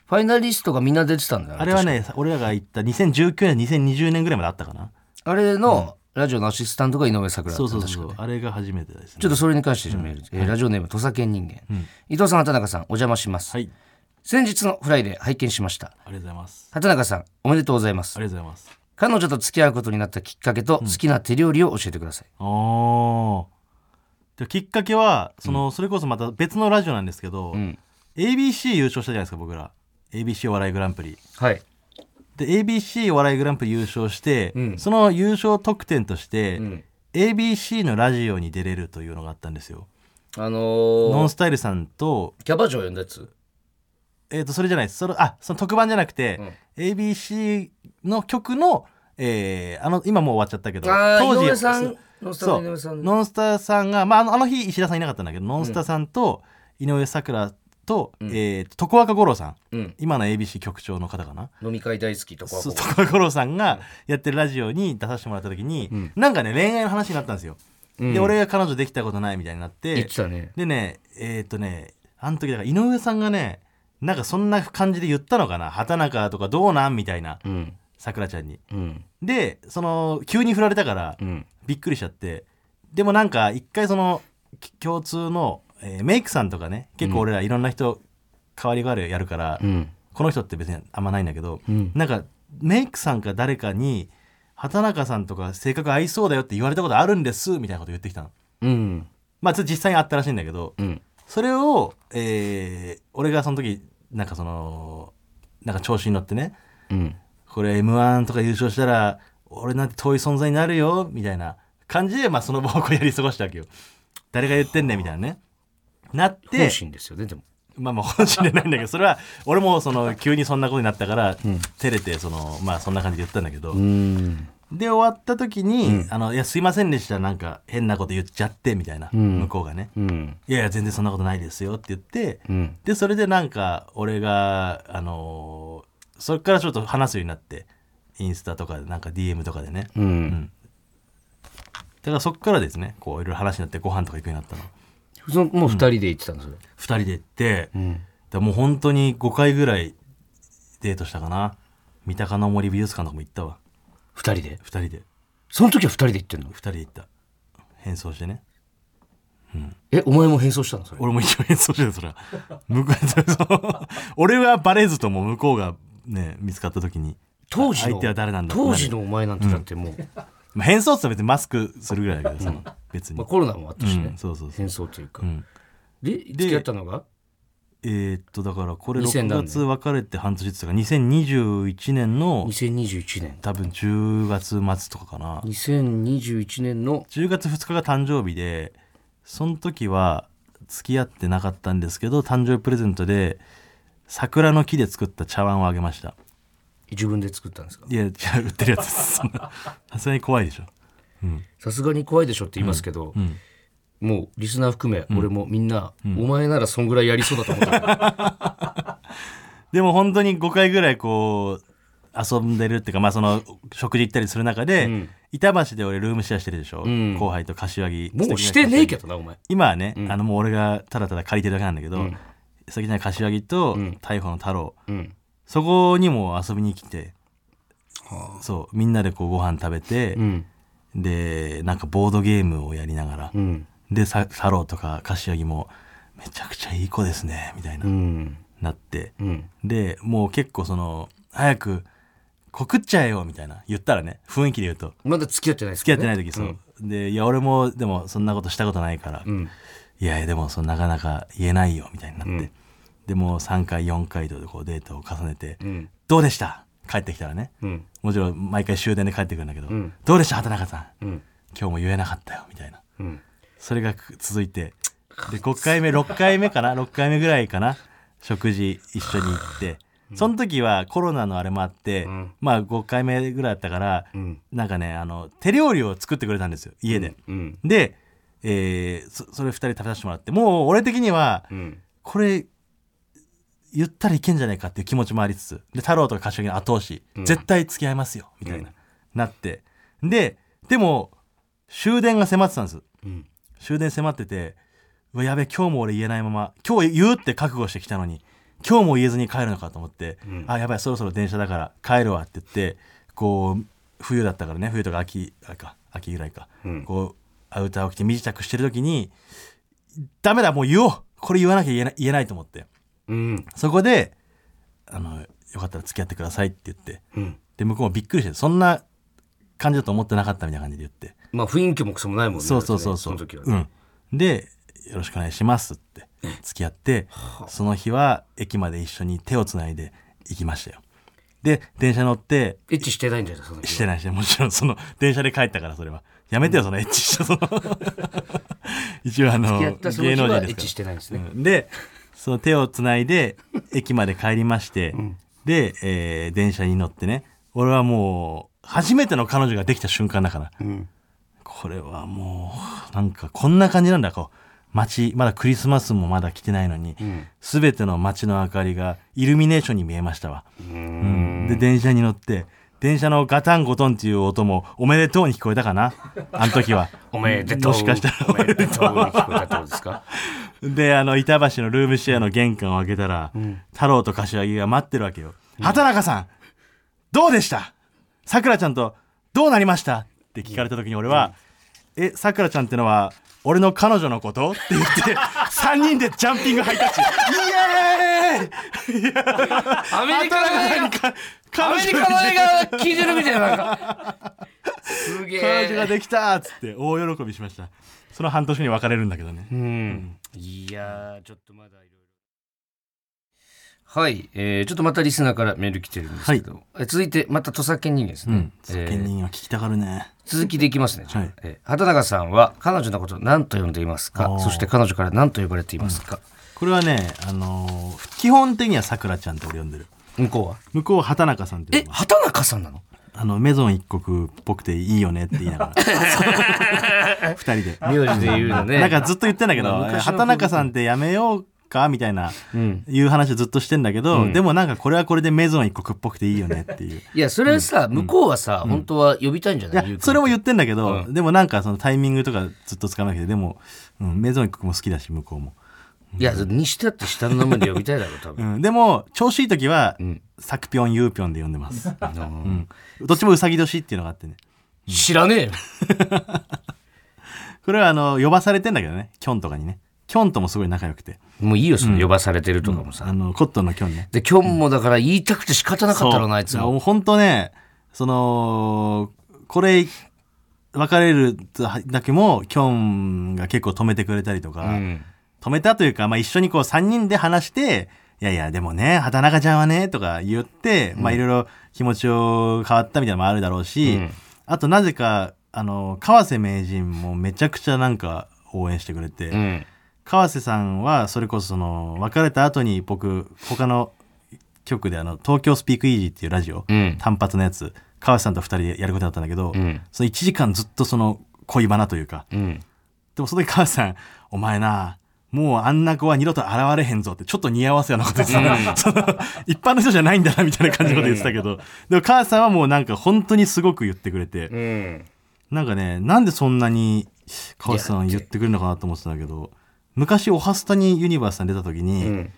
ファイナリストがみんな出てたんだよあれはね俺らが行った2019年2020年ぐらいまであったかな。あれのラジオのアシスタントが井上咲楽だったそうそうそうあれが初めてですね。ちょっとそれに関してメール、えーラジオネーム土佐犬人間、伊藤さん畠中さんお邪魔します、はい。先日のフライデー拝見しました。ありがとうございます。畠中さんおめでとうございます。ありがとうございます。彼女と付き合うことになったきっかけと好きな手料理を教えてください、おーできっかけはその、それこそまた別のラジオなんですけど、ん。ABC 優勝したじゃないですか僕ら。ABC お笑いグランプリ。はい。で ABC お笑いグランプリ優勝して、うん。その優勝特典として、うん。ABC のラジオに出れるというのがあったんですよ、あのノンー、スタイルさんとキャバ嬢呼んだやつ？えー、とそれじゃないです。そのあその特番じゃなくて、ABC の曲の、えーあの今もう終わっちゃったけどあー当時井上さんノンスタそう。の井上さんノンスターさんが、まあ、あのあの日石田さんいなかったんだけど、ノンスターさんと井上咲楽と、えー、徳若五郎さん。うん。今の ABC 局長の方かな。飲み会大好きとかそう徳若五郎さんがやってるラジオに出させてもらった時に、なんかね恋愛の話になったんですよ、で俺が彼女できたことないみたいになって言ってたね。でねえーっとねあの時だから井上さんがねなんかそんな感じで言ったのかな。畑中とかどうなんみたいな。うん。さくらちゃんに。うんでその急に振られたから、うん。びっくりしちゃって。でもなんか一回そのき共通の、えーメイクさんとかね結構俺らいろんな人代わり代わりやるから、うん。この人って別にあんまないんだけど、うん。なんかメイクさんか誰かに畑中さんとか性格合いそうだよって言われたことあるんですみたいなこと言ってきたの。うん。まあちょっと実際にあったらしいんだけど、うん。それを、えー俺がその時なんかそのなんか調子に乗ってねうんこれ m 1とか優勝したら俺なんて遠い存在になるよみたいな感じで、まあ、その場をこうやり過ごしたわけよ。誰が言ってんねんみたいなね。なって本心ですよねでも。まあまあ本心でないんだけどそれは俺もその急にそんなことになったから、照れてそのまあそんな感じで言ったんだけど、うん。で終わった時に「あのいやすいませんでしたなんか変なこと言っちゃって」みたいな、ん。向こうがね。うん「いやいや全然そんなことないですよ」って言って、うん。でそれでなんか俺があのーそれからちょっと話すようになってインスタとかでなんか DM とかでね。うん。だからそっからですねこういろいろ話になってご飯とか行くようになったの。そのもう二人で行ってたのそれ。2人で行って、うん。だからもう本当に5回ぐらいデートしたかな。三鷹の森美術館とかも行ったわ。二人で？2人で。その時は二人で行ってんの？2人で行った。変装してね。えお前も変装したのそれ？俺も一応変装してたそれは。向こうそう俺はバレずとも向こうがね見つかった時に。当時の相手は誰なんだ当時のお前なんてだってもう、まあ、変装って別にマスクするぐらいだけどさ、別に。まあ、コロナもあったしね、うんそうそうそう。変装というか、うん。で付き合ったのが？えーっとだからこれ2000 6何年月別れて半年ってから2021年の2021年多分10月末とかかな。2021年の？10月2日が誕生日でその時は付き合ってなかったんですけど誕生日プレゼントで桜の木で作った茶碗をあげました。自分で作ったんですか？いや売ってるやつです。[laughs] さすがに怖いでしょ。さすがに怖いでしょって言いますけど、もうリスナー含め、俺もみんな、お前ならそんぐらいやりそうだと思った [laughs] でも本当に5回ぐらいこう遊んでるっていうかまあその食事行ったりする中で、ん。板橋で俺ルームシェアしてるでしょ、ん。後輩と柏木。もうしてねえけどどなお前。今はね、あのもう俺がただただ借りてるだけなんだけど、ん素敵な柏木とん。逮捕の太郎、うん。そこにも遊びに来て、そうみんなでこうご飯食べて、うん。でなんかボードゲームをやりながら、うん。でさ太郎とか柏木もめちゃくちゃいい子ですねみたいな、うん。なって、うん。でもう結構その早く告っちゃえよみたいな言ったらね雰囲気で言うと。まだ付き合ってないです付き合かってない時そう、でいや俺もでもそんなことしたことないから、うん。いやいやでもそのなかなか言えないよみたいになって、うんでもう3回4回とこうデートを重ねて、うん。どうでした？帰ってきたらね。うん。もちろん毎回終電で帰ってくるんだけど、ん。どうでした？畑中さん。うん。今日も言えなかったよみたいな。うん。それがく続いてで5回目6回目かな？6回目ぐらいかな？食事一緒に行って。その時はコロナのあれもあって、ん。まあ5回目ぐらいだったから、うん。なんかねあの手料理を作ってくれたんですよ家で、うん。で、えーそそれ2人食べさせてもらってもう俺的にはうん。これ言ったらいけんじゃないかっていう気持ちもありつつで太郎とか柏木の後押し、絶対付き合いますよみたいな、なって。ででも終電が迫ってたんです。うん。終電迫っててうわやべ今日も俺言えないまま今日言うって覚悟してきたのに今日も言えずに帰るのかと思って、ん。あやばいそろそろ電車だから帰るわって言ってこう冬だったからね冬とか秋あか秋ぐらいか、うん。こうアウターを着て身支度してる時にダメだもう言おう。これ言わなきゃ言えない言えないと思ってうん。そこであのよかったら付き合ってくださいって言ってうん。で向こうもびっくりしてそんな感じだと思ってなかったみたいな感じで言って。まあ雰囲気もクソもないもんねそうそうそうその時はね。うん。で、よろしくお願いしますって付き合って、その日は駅まで一緒に手をつないで行きましたよ。で、電車乗って、エッチしてないんじゃないそのしてないしてない。もちろんその、電車で帰ったからそれは。やめてよ、そのエッチした、その。一応あの、芸能人ですから。してないんですね。うん。でその手をつないで駅まで帰りまして、で、えー電車に乗ってね俺はもう初めての彼女ができた瞬間だから、ん。これはもうなんかこんな感じなんだこう。街まだクリスマスもまだ来てないのに、全ての街の明かりがイルミネーションに見えましたわ、うん。で電車に乗って電車のガタンゴトンっていう音もおめでとうに聞こえたかな？[laughs] あの時は。おめでとう。もしかしたらおめでとう。に聞こえたってことですか？[laughs] であの板橋のルームシェアの玄関を開けたら、太郎と柏木が待ってるわけよ「畑中さんどうでした？さくらちゃんとどうなりました?」って聞かれた時に俺は「えさくらちゃんってのは俺の彼女のこと?」って言って [laughs] 3人でジャンピングハイタッチ。イエーイ！アメリカの映画かアメリ彼女カの映画聞いてるみたいな。なんかすげ彼女がえできたっつって大喜びしました。その半年に別れるんだけどね。うん。いやーちょっとまだいろいろはい、えー、ちょっとまたリスナーからメール来てるんですけど、え続いてまた土佐犬人間ですね、うん。えー責任は聞きたがるね。続きでいきますね、はい。えー畑中さんは彼女のことを何と呼んでいますか？そして彼女から何と呼ばれていますか、これはねあのー基本的にはさくらちゃんって俺呼んでる向こうは？向こうは畑中さんってえ畑中さんなの？あのメゾン一国っぽくていいよねって言いながら。[laughs] 二人で。名字で言うのね。なんかずっと言ってんだけどまあ昔の畑中さんってやめようかみたいなうん。いう話をずっとしてんだけど、うん。でもなんかこれはこれでメゾン一国っぽくていいよねっていう。いやそれはさ、向こうはさ、本当は呼びたいんじゃいない？やそれも言ってんだけど、うでもなんかそのタイミングとかずっと使わなくてでも、うん、メゾン一国も好きだし向こうも、いやにしたって下の名前で呼びたいだろ多う分、ん、でも調子いい時は、ん。サクピョンユーピョンで呼んでます、うん、どっちもうさぎ年っていうのがあってね。知らねえよ。[laughs] これはあの呼ばされてんだけどね。キョンとかにね。キョンともすごい仲良くて。もういいよその呼ばされてるとかもさ、あのコットンのキョンね。で今日もだから言いたくて仕方なかったろうなあいつも本当ねそのこれ別れる時もキョンが結構止めてくれたりとか、うん止めたというか、まあ一緒にこう3人で話して、いやいや、でもね、畑中ちゃんはね、とか言って、まあいろいろ気持ちを変わったみたいなのもあるだろうし、うん。あとなぜか、あの、川瀬名人もめちゃくちゃなんか応援してくれて、うん。川瀬さんはそれこそその別れた後に僕他の局であの東京スピークイージーっていうラジオ、うん。単発のやつ川瀬さんと2人でやることになったんだけど、うん。その1時間ずっとその恋バナというかうん。でもその時川瀬さん「お前なもうあんな子は二度と現れへんぞ」ってちょっと似合わせようなこと言ってた、[laughs] その一般の人じゃないんだなみたいな感じのこと言ってたけど、でも川瀬さんはもうなんか本当にすごく言ってくれて、うん。なんかね、なんでそんなに川瀬さん言ってくれるのかなと思ってたんだけど、昔オハスタにユニバースさん出た時に、うん。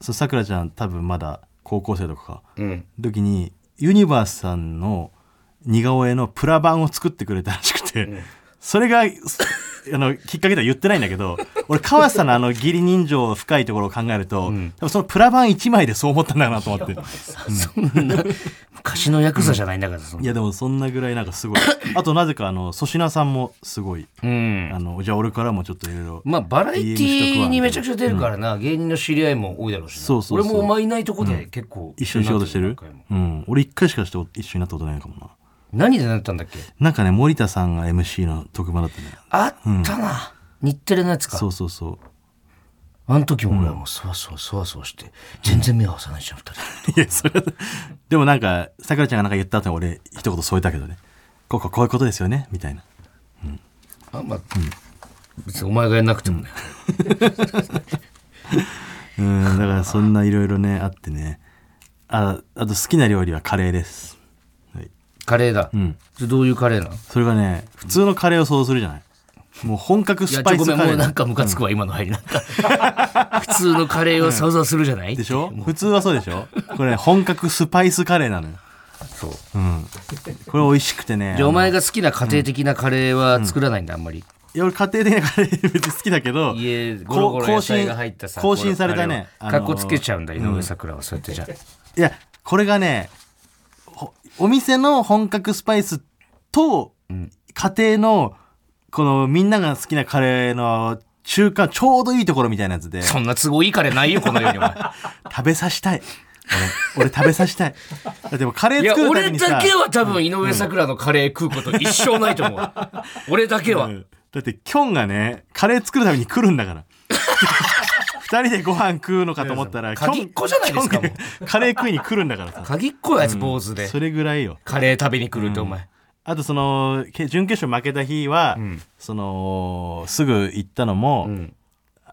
そさくらちゃん多分まだ高校生とかか、うん。時にユニバースさんの似顔絵のプラ版を作ってくれたらしくて、それが、すあの、きっかけでは言ってないんだけど、[laughs] 俺、川瀬さんのあの義理人情深いところを考えると、ん多分そのプラ版1枚でそう思ったんだなと思って。そんな昔のヤクザじゃないんだからいや、でもそんなぐらいなんかすごい。あとなぜかあの、粗品さんもすごい、うんあの、じゃあ俺からもちょっといろいろ。まあバラエティーにめちゃくちゃ出るからな、芸人の知り合いも多いだろうしなそうそうそう俺もお前いないとこで結構一緒に仕事してる？うん。俺一回しかして一緒になったことないかもな。何でなったんだっけ？なんかね、森田さんが MC の特番だったね。あったな、日テレのやつかそうそうそう。あの時も俺はもうそわそわそわそわして全然目を合わさないじゃん二人 [laughs] いや、それは、でもなんか、さくらちゃんがなんか言った後に俺、一言添えたけどね。こうこうこういうことですよね？みたいな。あまあ、別にお前がやんなくてもね、[laughs] うん、だからそんないろいろね、あってね。あ、あと好きな料理はカレーです。はい。カレーだ、うん。それどういうカレーなの？それがね、普通のカレーを想像するじゃない？もう本格いスパやちょごめんイスカレーもうなんかムカつくわ、今の入りなんか [laughs] 普通のカレーを想像するじゃない？でしょ？普通はそうでしょ？これ、ね、本格スパイスカレーなのよ。そううん。これ美味しくてね。じゃあお前が。が好きな家庭的なカレーは作らないんだあんまりいや、俺家庭的なカレー別に好きだけど、家ゴロゴロ野菜が入ったさ更新されたねあのーかっこつけちゃうんだ井上咲楽はそうやってじゃあいや、これがね、ほお店の本格スパイスと、家庭の、このみんなが好きなカレーの中間、ちょうどいいところみたいなやつで、そんな都合いいカレーないよこの世にお前 [laughs] 食べさせたい。俺、俺食べさせたい。でもカレーいや作るためにさ、俺だけは多分井上咲楽のカレー食うこと一生ないと思う俺だけは、[laughs] うんだって、キョンがね、カレー作るために来るんだから。[laughs] 二人でご飯食うのかと思ったら、鍵っ子じゃないですかカレー食いに来るんだからさ。鍵っ子よあいつ坊主で、それぐらいよ。カレー食べに来るってお前、あとそのけ準決勝負けた日は、そのすぐ行ったのも、ん。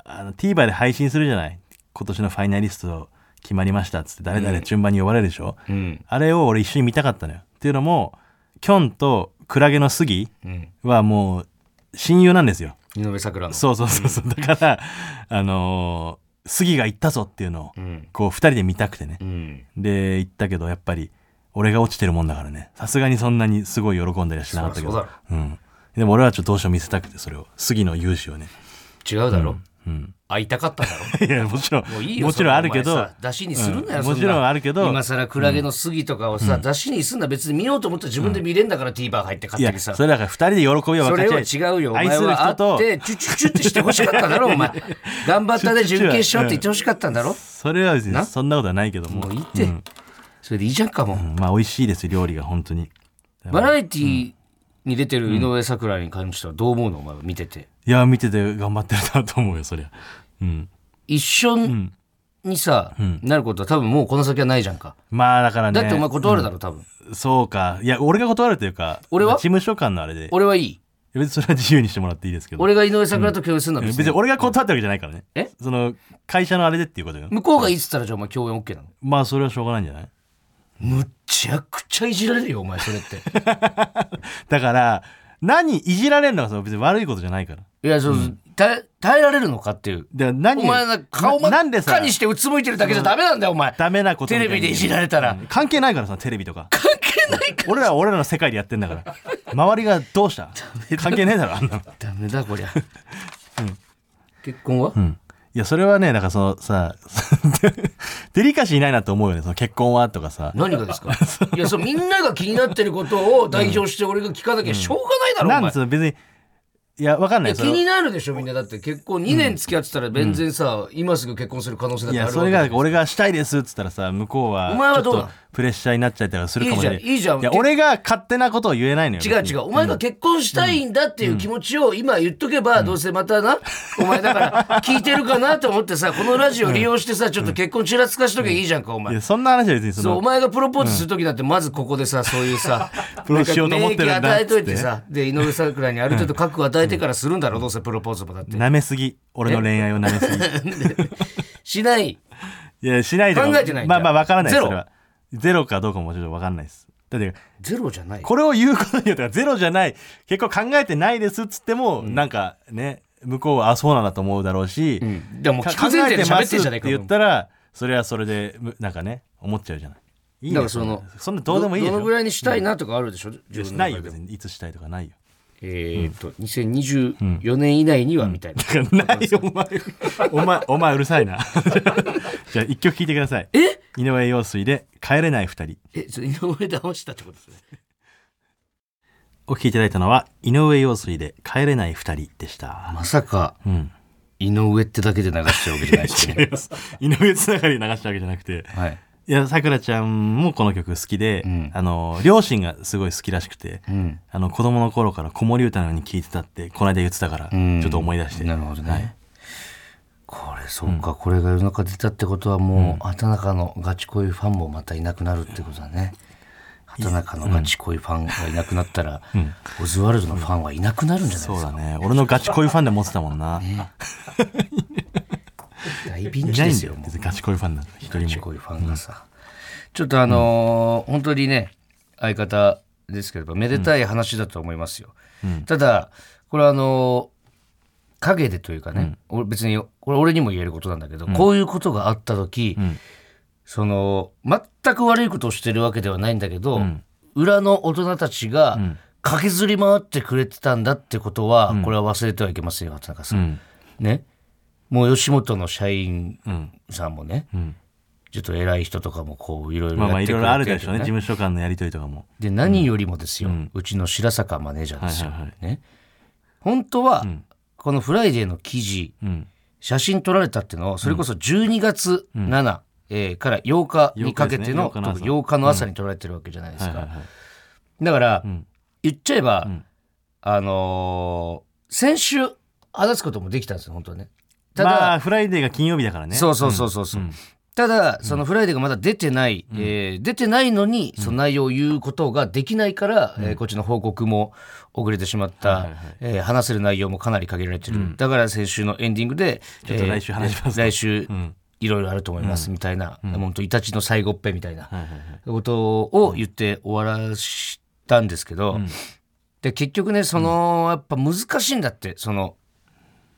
あの TVer で配信するじゃない。今年のファイナリスト決まりましたっつって誰々順番に呼ばれるでしょ、うん。あれを俺一緒に見たかったのよ。っていうのもキョンとクラゲの杉うん、はもう親友なんですよ井上咲楽の。そうそうそうそう。だからあのー杉が行ったぞっていうのをうん。こう二人で見たくてね。うん。で行ったけどやっぱり俺が落ちてるもんだからね。さすがにそんなにすごい喜んだりはしなかったけど。そりゃそううん、でも俺はちょっとどうしても見せたくてそれを。杉の勇姿をね、違うだろ、うん、会いたかっただろ。[laughs] いやもちろんもういいよもちろんあるけど出しにするんだよ、うんもちろんあるけど今更クラゲの杉とかをさ、出しにすんな別に見ようと思ったら自分で見れんだから TVer 入っていや勝手にさ。それだから二人で喜びをそ分かれち合違うよお愛する前は人と会ってチュチュチュってしてほしかったんだろお前頑張ったで準決勝って言ってほしかったんだろそれは別なにそんなことはないけどももういいって、うんそれでいいじゃんかも、うんまあ美味しいです料理が本当にバラエティに出てる井上咲楽に関してはどう思うの？お前は見てて。いや見てて頑張ってるなと思うよそりゃ。うん。一緒にさ、なることは多分もうこの先はないじゃんか。まあだからね。だってお前断るだろ多分、そうか。いや俺が断るというか俺は？事務所間のあれで。俺はいい。別にそれは自由にしてもらっていいですけど。俺が井上咲楽と共演するのは別に別に俺が断ったわけじゃないからね。え？その会社のあれでっていうことよ。向こうがいいっつったらじゃあお前共演 OK なの？まあそれはしょうがないんじゃない？むっちゃくちゃいじられるよお前それって。[laughs] だから何いじられるのがその別に悪いことじゃないから。いやそう、耐え耐えられるのかっていう。で何お前な顔真っ赤にしてうつむいてるだけじゃダメなんだよお前。ダメなことテレビでいじられたら、関係ないからさテレビとか。関係ないか俺らは俺らの世界でやってんだから。周りがどうした？関係ねえだろあんなの。ダメだこりゃ、[laughs] 結婚は、うんいやそれはねだからそのさ [laughs] デリカシーないなと思うよね。その結婚はとかさ。何がですか？[laughs] いやそうみんなが気になってることを代表して俺が聞かなきゃしょうがないだろ、お前なんでその別にいやわかんない。気になるでしょみんな。だって結婚2年付き合ってたら全然さ、今すぐ結婚する可能性だってあるいやそれが俺がしたいですっつったらさ向こうはお前はどうなの？とプレッシャーになっちゃったりするかもしれない。いいじゃんいや俺が勝手なことを言えないのよ違う違う。お前が結婚したいんだっていう気持ちを今言っとけば、どうせまたな、お前だから聞いてるかなと思ってさ、このラジオ利用してさ、ちょっと結婚ちらつかしとけばいいじゃんか、お前。いや。そんな話は別にそそう、おの前がプロポーズするときだって、まずここでさ、[laughs] そういうさ、プロしようと思ってるんだ与えといてさ、で、井上桜にある程度覚悟与えてからするんだろう、どうせプロポーズもだって。舐めすぎ。俺の恋愛を舐めすぎ。[laughs] しない。いやしないでも。考えてないまあまあわからないそれはゼロかどうかもちょっとわかんないです。だってゼロじゃない。これを言うことによってはゼロじゃない。結構考えてないですっつっても、なんかね向こうはあそうなんだと思うだろうし、うん。でも聞く前提で喋ってんじゃないかって言ったらそれはそれでむなんかね思っちゃうじゃない。いいよだからそのそんなどうでもいいでしょ。どのぐらいにしたいなとかあるでしょ、いや自分のないよ別に。いつしたいとかないよえーっと、2024年以内にはみたいな。[laughs] ないよお前。お前お前うるさいな。[laughs] じゃあ一曲聴いてください。え？井上陽水で「帰れない二人。え、井上騙したってことですね。」お聴きいただいたのは井上陽水で「帰れない二人」でした。まさか、うん。井上ってだけで流しちゃうわけじゃないですよね。[laughs] 違います。井上つながりで流したわけじゃなくてはい。いやさくらちゃんもこの曲好きで、うん。あの両親がすごい好きらしくて、うん。あの子供の頃から子守歌のように聴いてたってこの間言ってたから、うん。ちょっと思い出して。なるほどね。はい。これ、そうか、これが世の中出たってことはもう、畑中のガチ恋ファンもまたいなくなるってことだね。畑中のガチ恋ファンがいなくなったら、オズワルドのファンはいなくなるんじゃないですか？そうだね。俺のガチ恋ファンで持ってたもんな、[laughs] 大ピンチですよ、もう。よ別にガチ恋ファンなんて一人もガチ恋ファンがさ。ちょっとあのー本当にね、相方ですけれど、めでたい話だと思いますよ。ただ、これはあのー陰でというかね、俺別にこれ俺にも言えることなんだけど、こういうことがあった時、ん。その全く悪いことをしてるわけではないんだけど、裏の大人たちが駆けずり回ってくれてたんだってことは、これは忘れてはいけませんよ畠中さん。うん。ねもう吉本の社員うん。さんもね、うん。ちょっと偉い人とかもこういろいろまあまあいろいろあるでしょうね。事務所間のやりとりとかも。で何よりもですよ、うちの白坂マネージャーですよ、はいはいはい。ね。本当は、ん。この「フライデー」の記事うん。写真撮られたっていうのをそれこそ12月7、えーから8日にかけての8日ですね。8日の朝特に8日の朝に撮られてるわけじゃないですか、はいはいはい。だから、ん。言っちゃえば、ん。あのー先週話すこともできたんですよ本当はねただ、まあフライデーが金曜日だからね。そうそうそうそうそう、ただそのフライデーがまだ出てない、えー出てないのにその内容を言うことができないから、えーこっちの報告も遅れてしまった、はいはいはい。えー話せる内容もかなり限られてる、だから先週のエンディングでちょっと来週話しますえー来週ん。いろいろあると思いますみたいな、本当イタチの最後っぺみたいなことを言って終わらしたんですけど、で結局ねその、やっぱ難しいんだってその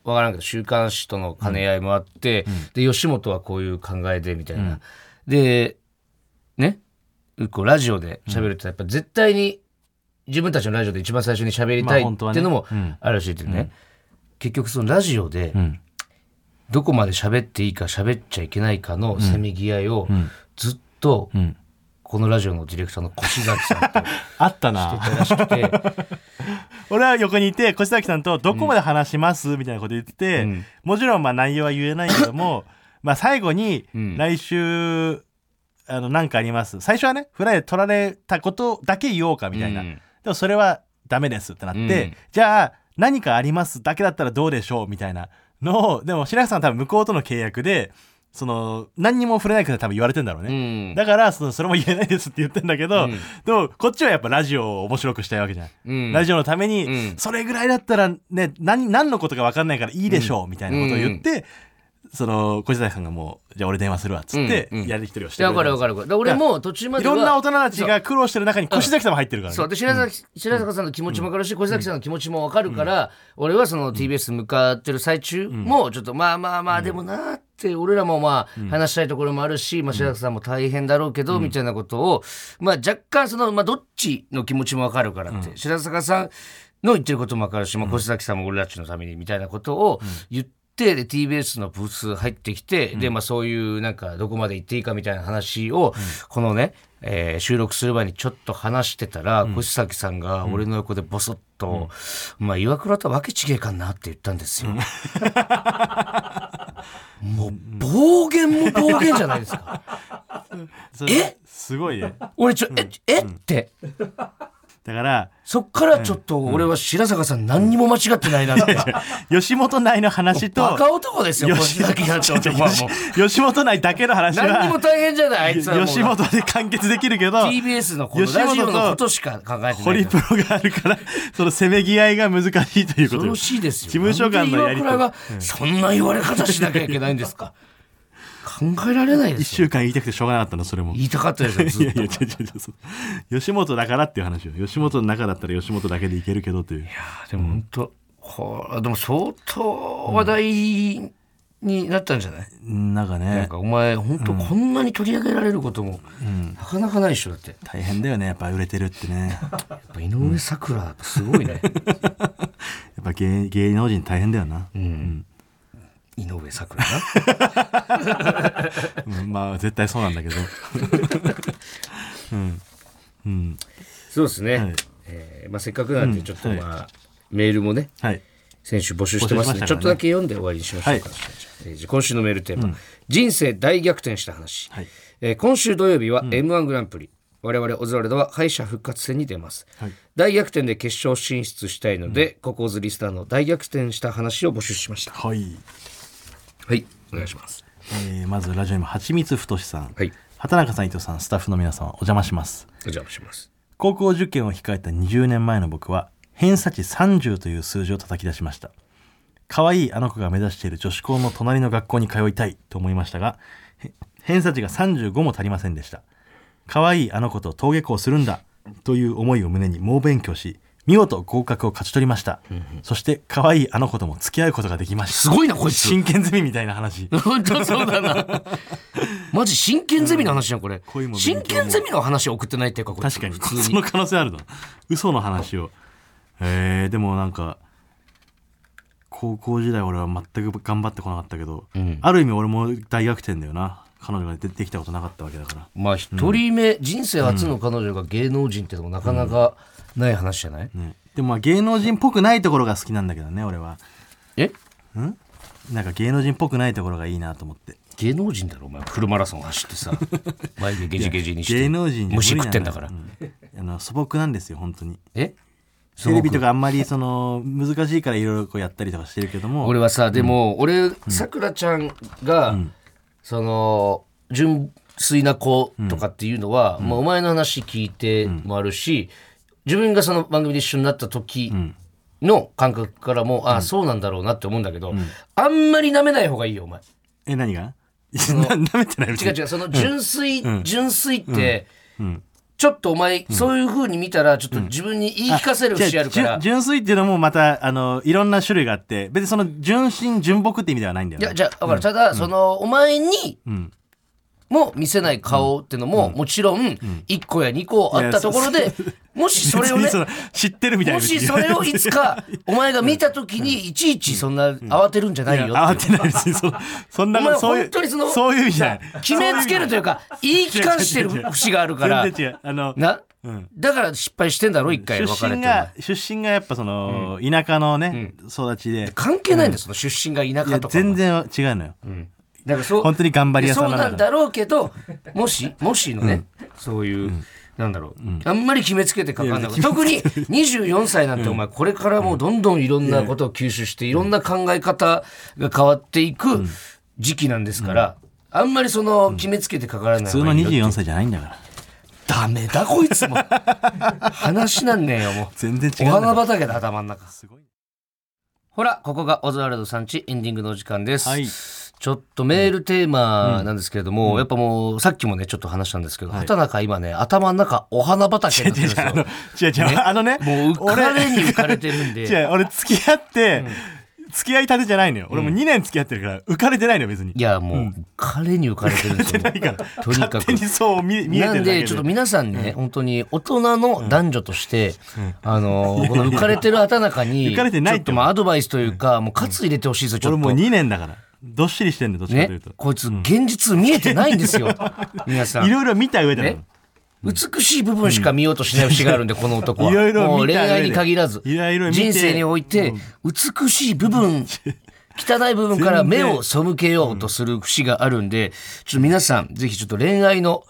わからんけど週刊誌との兼ね合いもあって、で吉本はこういう考えでみたいな、でねこうラジオで喋るってやっぱ絶対に自分たちのラジオで一番最初に喋りたいっていうのもうん。あるしってね、結局そのラジオでうん。どこまで喋っていいか喋っちゃいけないかのせめぎ合いをずっとうん。このラジオのディレクターの越崎さんと [laughs] あったな。してたらしくて。[laughs] 俺は横にいて越崎さんとどこまで話します、みたいなこと言ってて、うん。もちろんまあ内容は言えないけども [laughs] まあ最後にうん。来週あの何かあります？最初はねフライで取られたことだけ言おうかみたいな、うん。でもそれはダメですってなって、うん。じゃあ何かあります？だけだったらどうでしょう？みたいなのをでも白石さんは多分向こうとの契約でその何にも触れないから多分言われてんだろううね、ん。だからそのそれも言えないですって言ってんだけど、うん。でもこっちはやっぱラジオを面白くしたいわけじゃん、うん。ラジオのために、うん。それぐらいだったらね何何のことか分かんないからいいでしょう、みたいなことを言って、その小崎さんがもうじゃあ俺電話するわっつってうんうん。やり取りをしていやわかるわるかるわかる。だから俺も途中まいではろんな大人たちが苦労してる中に越崎さんも入ってるからね、そう。で白崎,、白坂さんの気持ちも分かるし小崎さんの気持ちも分かるから、俺はその TBS 向かってる最中もちょっとまあまあまあでもなーって俺らもまあ話したいところもあるし、まあ、白坂さんも大変だろうけどみたいなことを、まあ、若干その、まあ、どっちの気持ちも分かるからって、白坂さんの言ってることも分かるし、まあ、小崎さんも俺たちのためにみたいなことを言っってで TBS のブース入ってきて、でまあそういうなんかどこまで行っていいかみたいな話を、このね、えー収録する前にちょっと話してたら、越崎さんが俺の横でボソッと「まあ岩倉とはわけちげえかんな」って言ったんですよ。[laughs] もう暴言も暴言じゃないですか。[laughs] え？すごいね。俺ちょえ？え？ってだからそっからちょっと俺は白坂さん何にも間違ってないなって。[laughs] 吉本内の話とバカ男ですよ、吉越崎なんて男はも [laughs] う。吉本内だけの話は何にも大変じゃない、あいつは。吉本で完結できるけど TBS のこの吉本とラジオのことしか考えてホリないから。プロがあるからそのせめぎ合いが難しいということ恐ろしいですよ。事務所間のやりそんな言われ方しなきゃいけないんですか。考えられないで一すよ。週間言いたくてしょうがなかったのそれも。言いたかったですよ、ずいやいやっと。違う違う。吉本だからっていう話よ。吉本の中だったら吉本だけでいけるけどという。でも本当、これでも相当話題になったんじゃない、なんかね。なんかお前本当こんなに取り上げられることもなかなかないでしょだって。大変だよねやっぱ売れてるってね。ややっぱ井上咲楽すごいね。[laughs] っぱ芸芸能人大変だよな、うん。井上咲楽？[laughs] まあ絶対そうなんだけど。[laughs] うんうん。そうですね。はい。えーまあせっかくなんでちょっとうんまあ、メールもねはい。先週募集してますので、募集しましたからね。ちょっとだけ読んで終わりにしましょうか、えーじゃあ今週のメールテーマ、人生大逆転した話、はい。えー今週土曜日は m 1グランプリ、我々オズワルドは敗者復活戦に出ます、はい。大逆転で決勝進出したいので、ココーズリスターの大逆転した話を募集しました。はい、はいお願いします。えーまずラジオネームはちみつふとしさん、はい。畑中さん伊藤さんスタッフの皆様お邪魔します。お邪魔します。高校受験を控えた20年前の僕は偏差値30という数字を叩き出しました。可愛いあの子が目指している女子校の隣の学校に通いたいと思いましたがへ偏差値が35も足りませんでした。可愛いあの子と登下校するんだという思いを胸に猛勉強し見事合格を勝ち取りました、そして可愛いあの子とも付き合うことができました。すごいなこいつ。真剣ゼミみたいな話。[laughs] 本当そうだな。マジ真剣ゼミの話じゃんこれ、恋も勉強も。真剣ゼミの話送ってないっていうか確かに。その可能性あるの嘘の話を。えー、でもなんか高校時代俺は全く頑張ってこなかったけど、ん。ある意味俺も大逆転だよな。彼女が出てきたことなかったわけだから。まあ一人目、人生初の彼女が芸能人ってのもなかなかない話じゃない、ねでもまあ芸能人っぽくないところが好きなんだけどね俺は。え？なんか芸能人っぽくないところがいいなと思って。芸能人だろお前。フルマラソン走ってさ [laughs] 眉毛ゲジゲジにして。芸能人じゃ無理虫な食ってんだから、うん。あの素朴なんですよ本当に。え？テレビとかあんまりその難しいからいろいろこうやったりとかしてるけども。俺はさでも、俺さくらちゃんが、その純粋な子とかっていうのは、まあ、お前の話聞いてもあるし、自分がその番組で一緒になった時の感覚からも、ああそうなんだろうなって思うんだけど、あんまり舐めない方がいいよお前。え何が？[laughs] な舐めてない違う違うその純粋、純粋って、ん。ちょっとお前、そういう風に見たらちょっと自分に言い聞かせる節あるから、じゃあ純純粋っていうのもまたあのいろんな種類があって別にその純真純朴って意味ではないんだよねいやじゃあだからただ、そのお前にんも見せない顔ってのも、もちろん1個や2個あったところで、[laughs] もしそれをね知ってるみたいな。もしそれをいつかお前が見た時にいちいちそんな慌てるんじゃないよ慌てない別にそそんなお前そういう本当にそういう意味じゃない。決めつけるというか言い聞かしてる節があるから。あのな、ん。だから失敗してんだろ一回出別れて身が出身がやっぱその、田舎のね、育ちで。関係ないんだよ、その出身が田舎とか全然違うのよ、だからそう本当に頑張り屋さんそうなんだろうけどもしもしのね、そういう、なんだろう、あんまり決めつけてかかんないいや特に24歳なんてお前これからもうどんどんいろんなことを吸収していろんな考え方が変わっていく時期なんですから、あんまりその決めつけてかからないいいよって24歳じゃないんだから。ダメだこいつも話なんねえよもう。全然違おうんだから。花畑だ頭の中。すごいほらここがオズワルドさんちエンディングのお時間です、はいちょっとメールテーマなんですけれども、やっぱもうさっきもねちょっと話したんですけど、畑中今ね頭の中お花畑になってるんですよ。違う違う、あのね。もう浮かれに浮かれてるんで。違う俺付き合って、[laughs] 付き合いたてじゃないのよ。俺も2年付き合ってるから浮かれてないのよ別に。いやもう、彼に浮かれてるんですよ。ないから。とにかく。勝手にそう見見えてなんでちょっと皆さんね、本当に大人の男女として、あのこの浮かれてる畑中に [laughs] 浮かれてないちょっとまあアドバイスというか、もう喝入れてほしいですよちょっと。俺もう2年だからどっしりしてんのどっちかというと、ねこいつ現実見えてないんですよ。皆さん。いろいろ見た上でね。美しい部分しか見ようとしない節があるんで、この男は。いろいろもう恋愛に限らず、いろいろ見て人生において、美しい部分、汚い部分から目を背けようとする節があるんで、ちょっと皆さん、ぜひちょっと恋愛の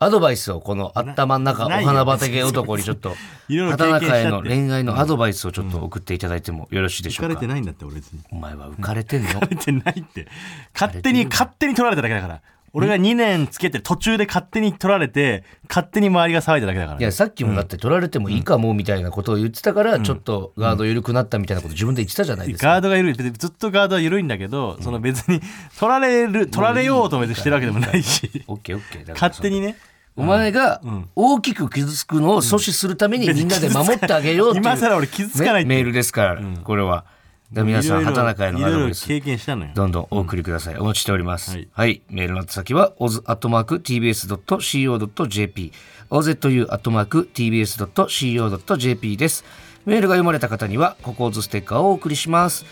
アドバイスを、この頭の中お花畑男にちょっと、[laughs] 畑中への恋愛のアドバイスをちょっと送っていただいてもよろしいでしょうか？浮かれてないんだって俺別に。お前は浮かれてんの？[laughs] 浮かれてないって。勝手に勝手に取られただけだから俺が2年つけて途中で勝手に取られて勝手に周りが騒いだだけだからいや、さっきもだって取られてもいいかもみたいなことを言ってたから、ちょっとガード緩くなったみたいなこと自分で言ってたじゃないですか。ガードが緩い。ずっとガードは緩いんだけど、その別に取られる取られようと別にしてるわけでもないし。オッケーオッケー。だから勝手にね。お前が大きく傷つくのを阻止するためにみんなで守ってあげようっていう、今更俺傷つかないってねメールですから、これは。だから皆さん、畑中へのアドバイス、経験したのよどんどんお送りください。お待ちしております。ははいい。メールの先は、oz.tbs.co.jp、ozu.tbs.co.jp です。メールが読まれた方には、ココーズステッカーをお送りします。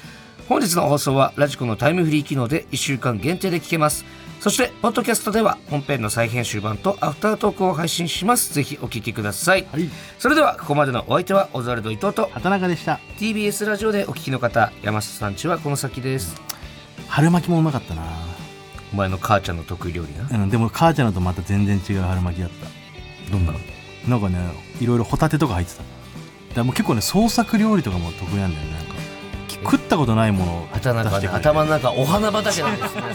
本日の放送はラジコのタイムフリー機能で1週間限定で聞けます。そして、ポッドキャストでは本編の再編集版とアフタートークを配信します。ぜひお聞きください。はい。それでは、ここまでのお相手はオズワルド伊藤と畑中でした。TBS ラジオでお聞きの方、山下さんちはこの先です。春巻きもうまかったな、お前の母ちゃんの得意料理な。うん、でも母ちゃんのとまた全然違う春巻きだった。どんななんかねいろいろホタテとか入ってた。だもう結構ね創作料理とかも得意なんだよね。なんか食ったことないものを出頭の中でして。くれる頭の中お花畑なんです皆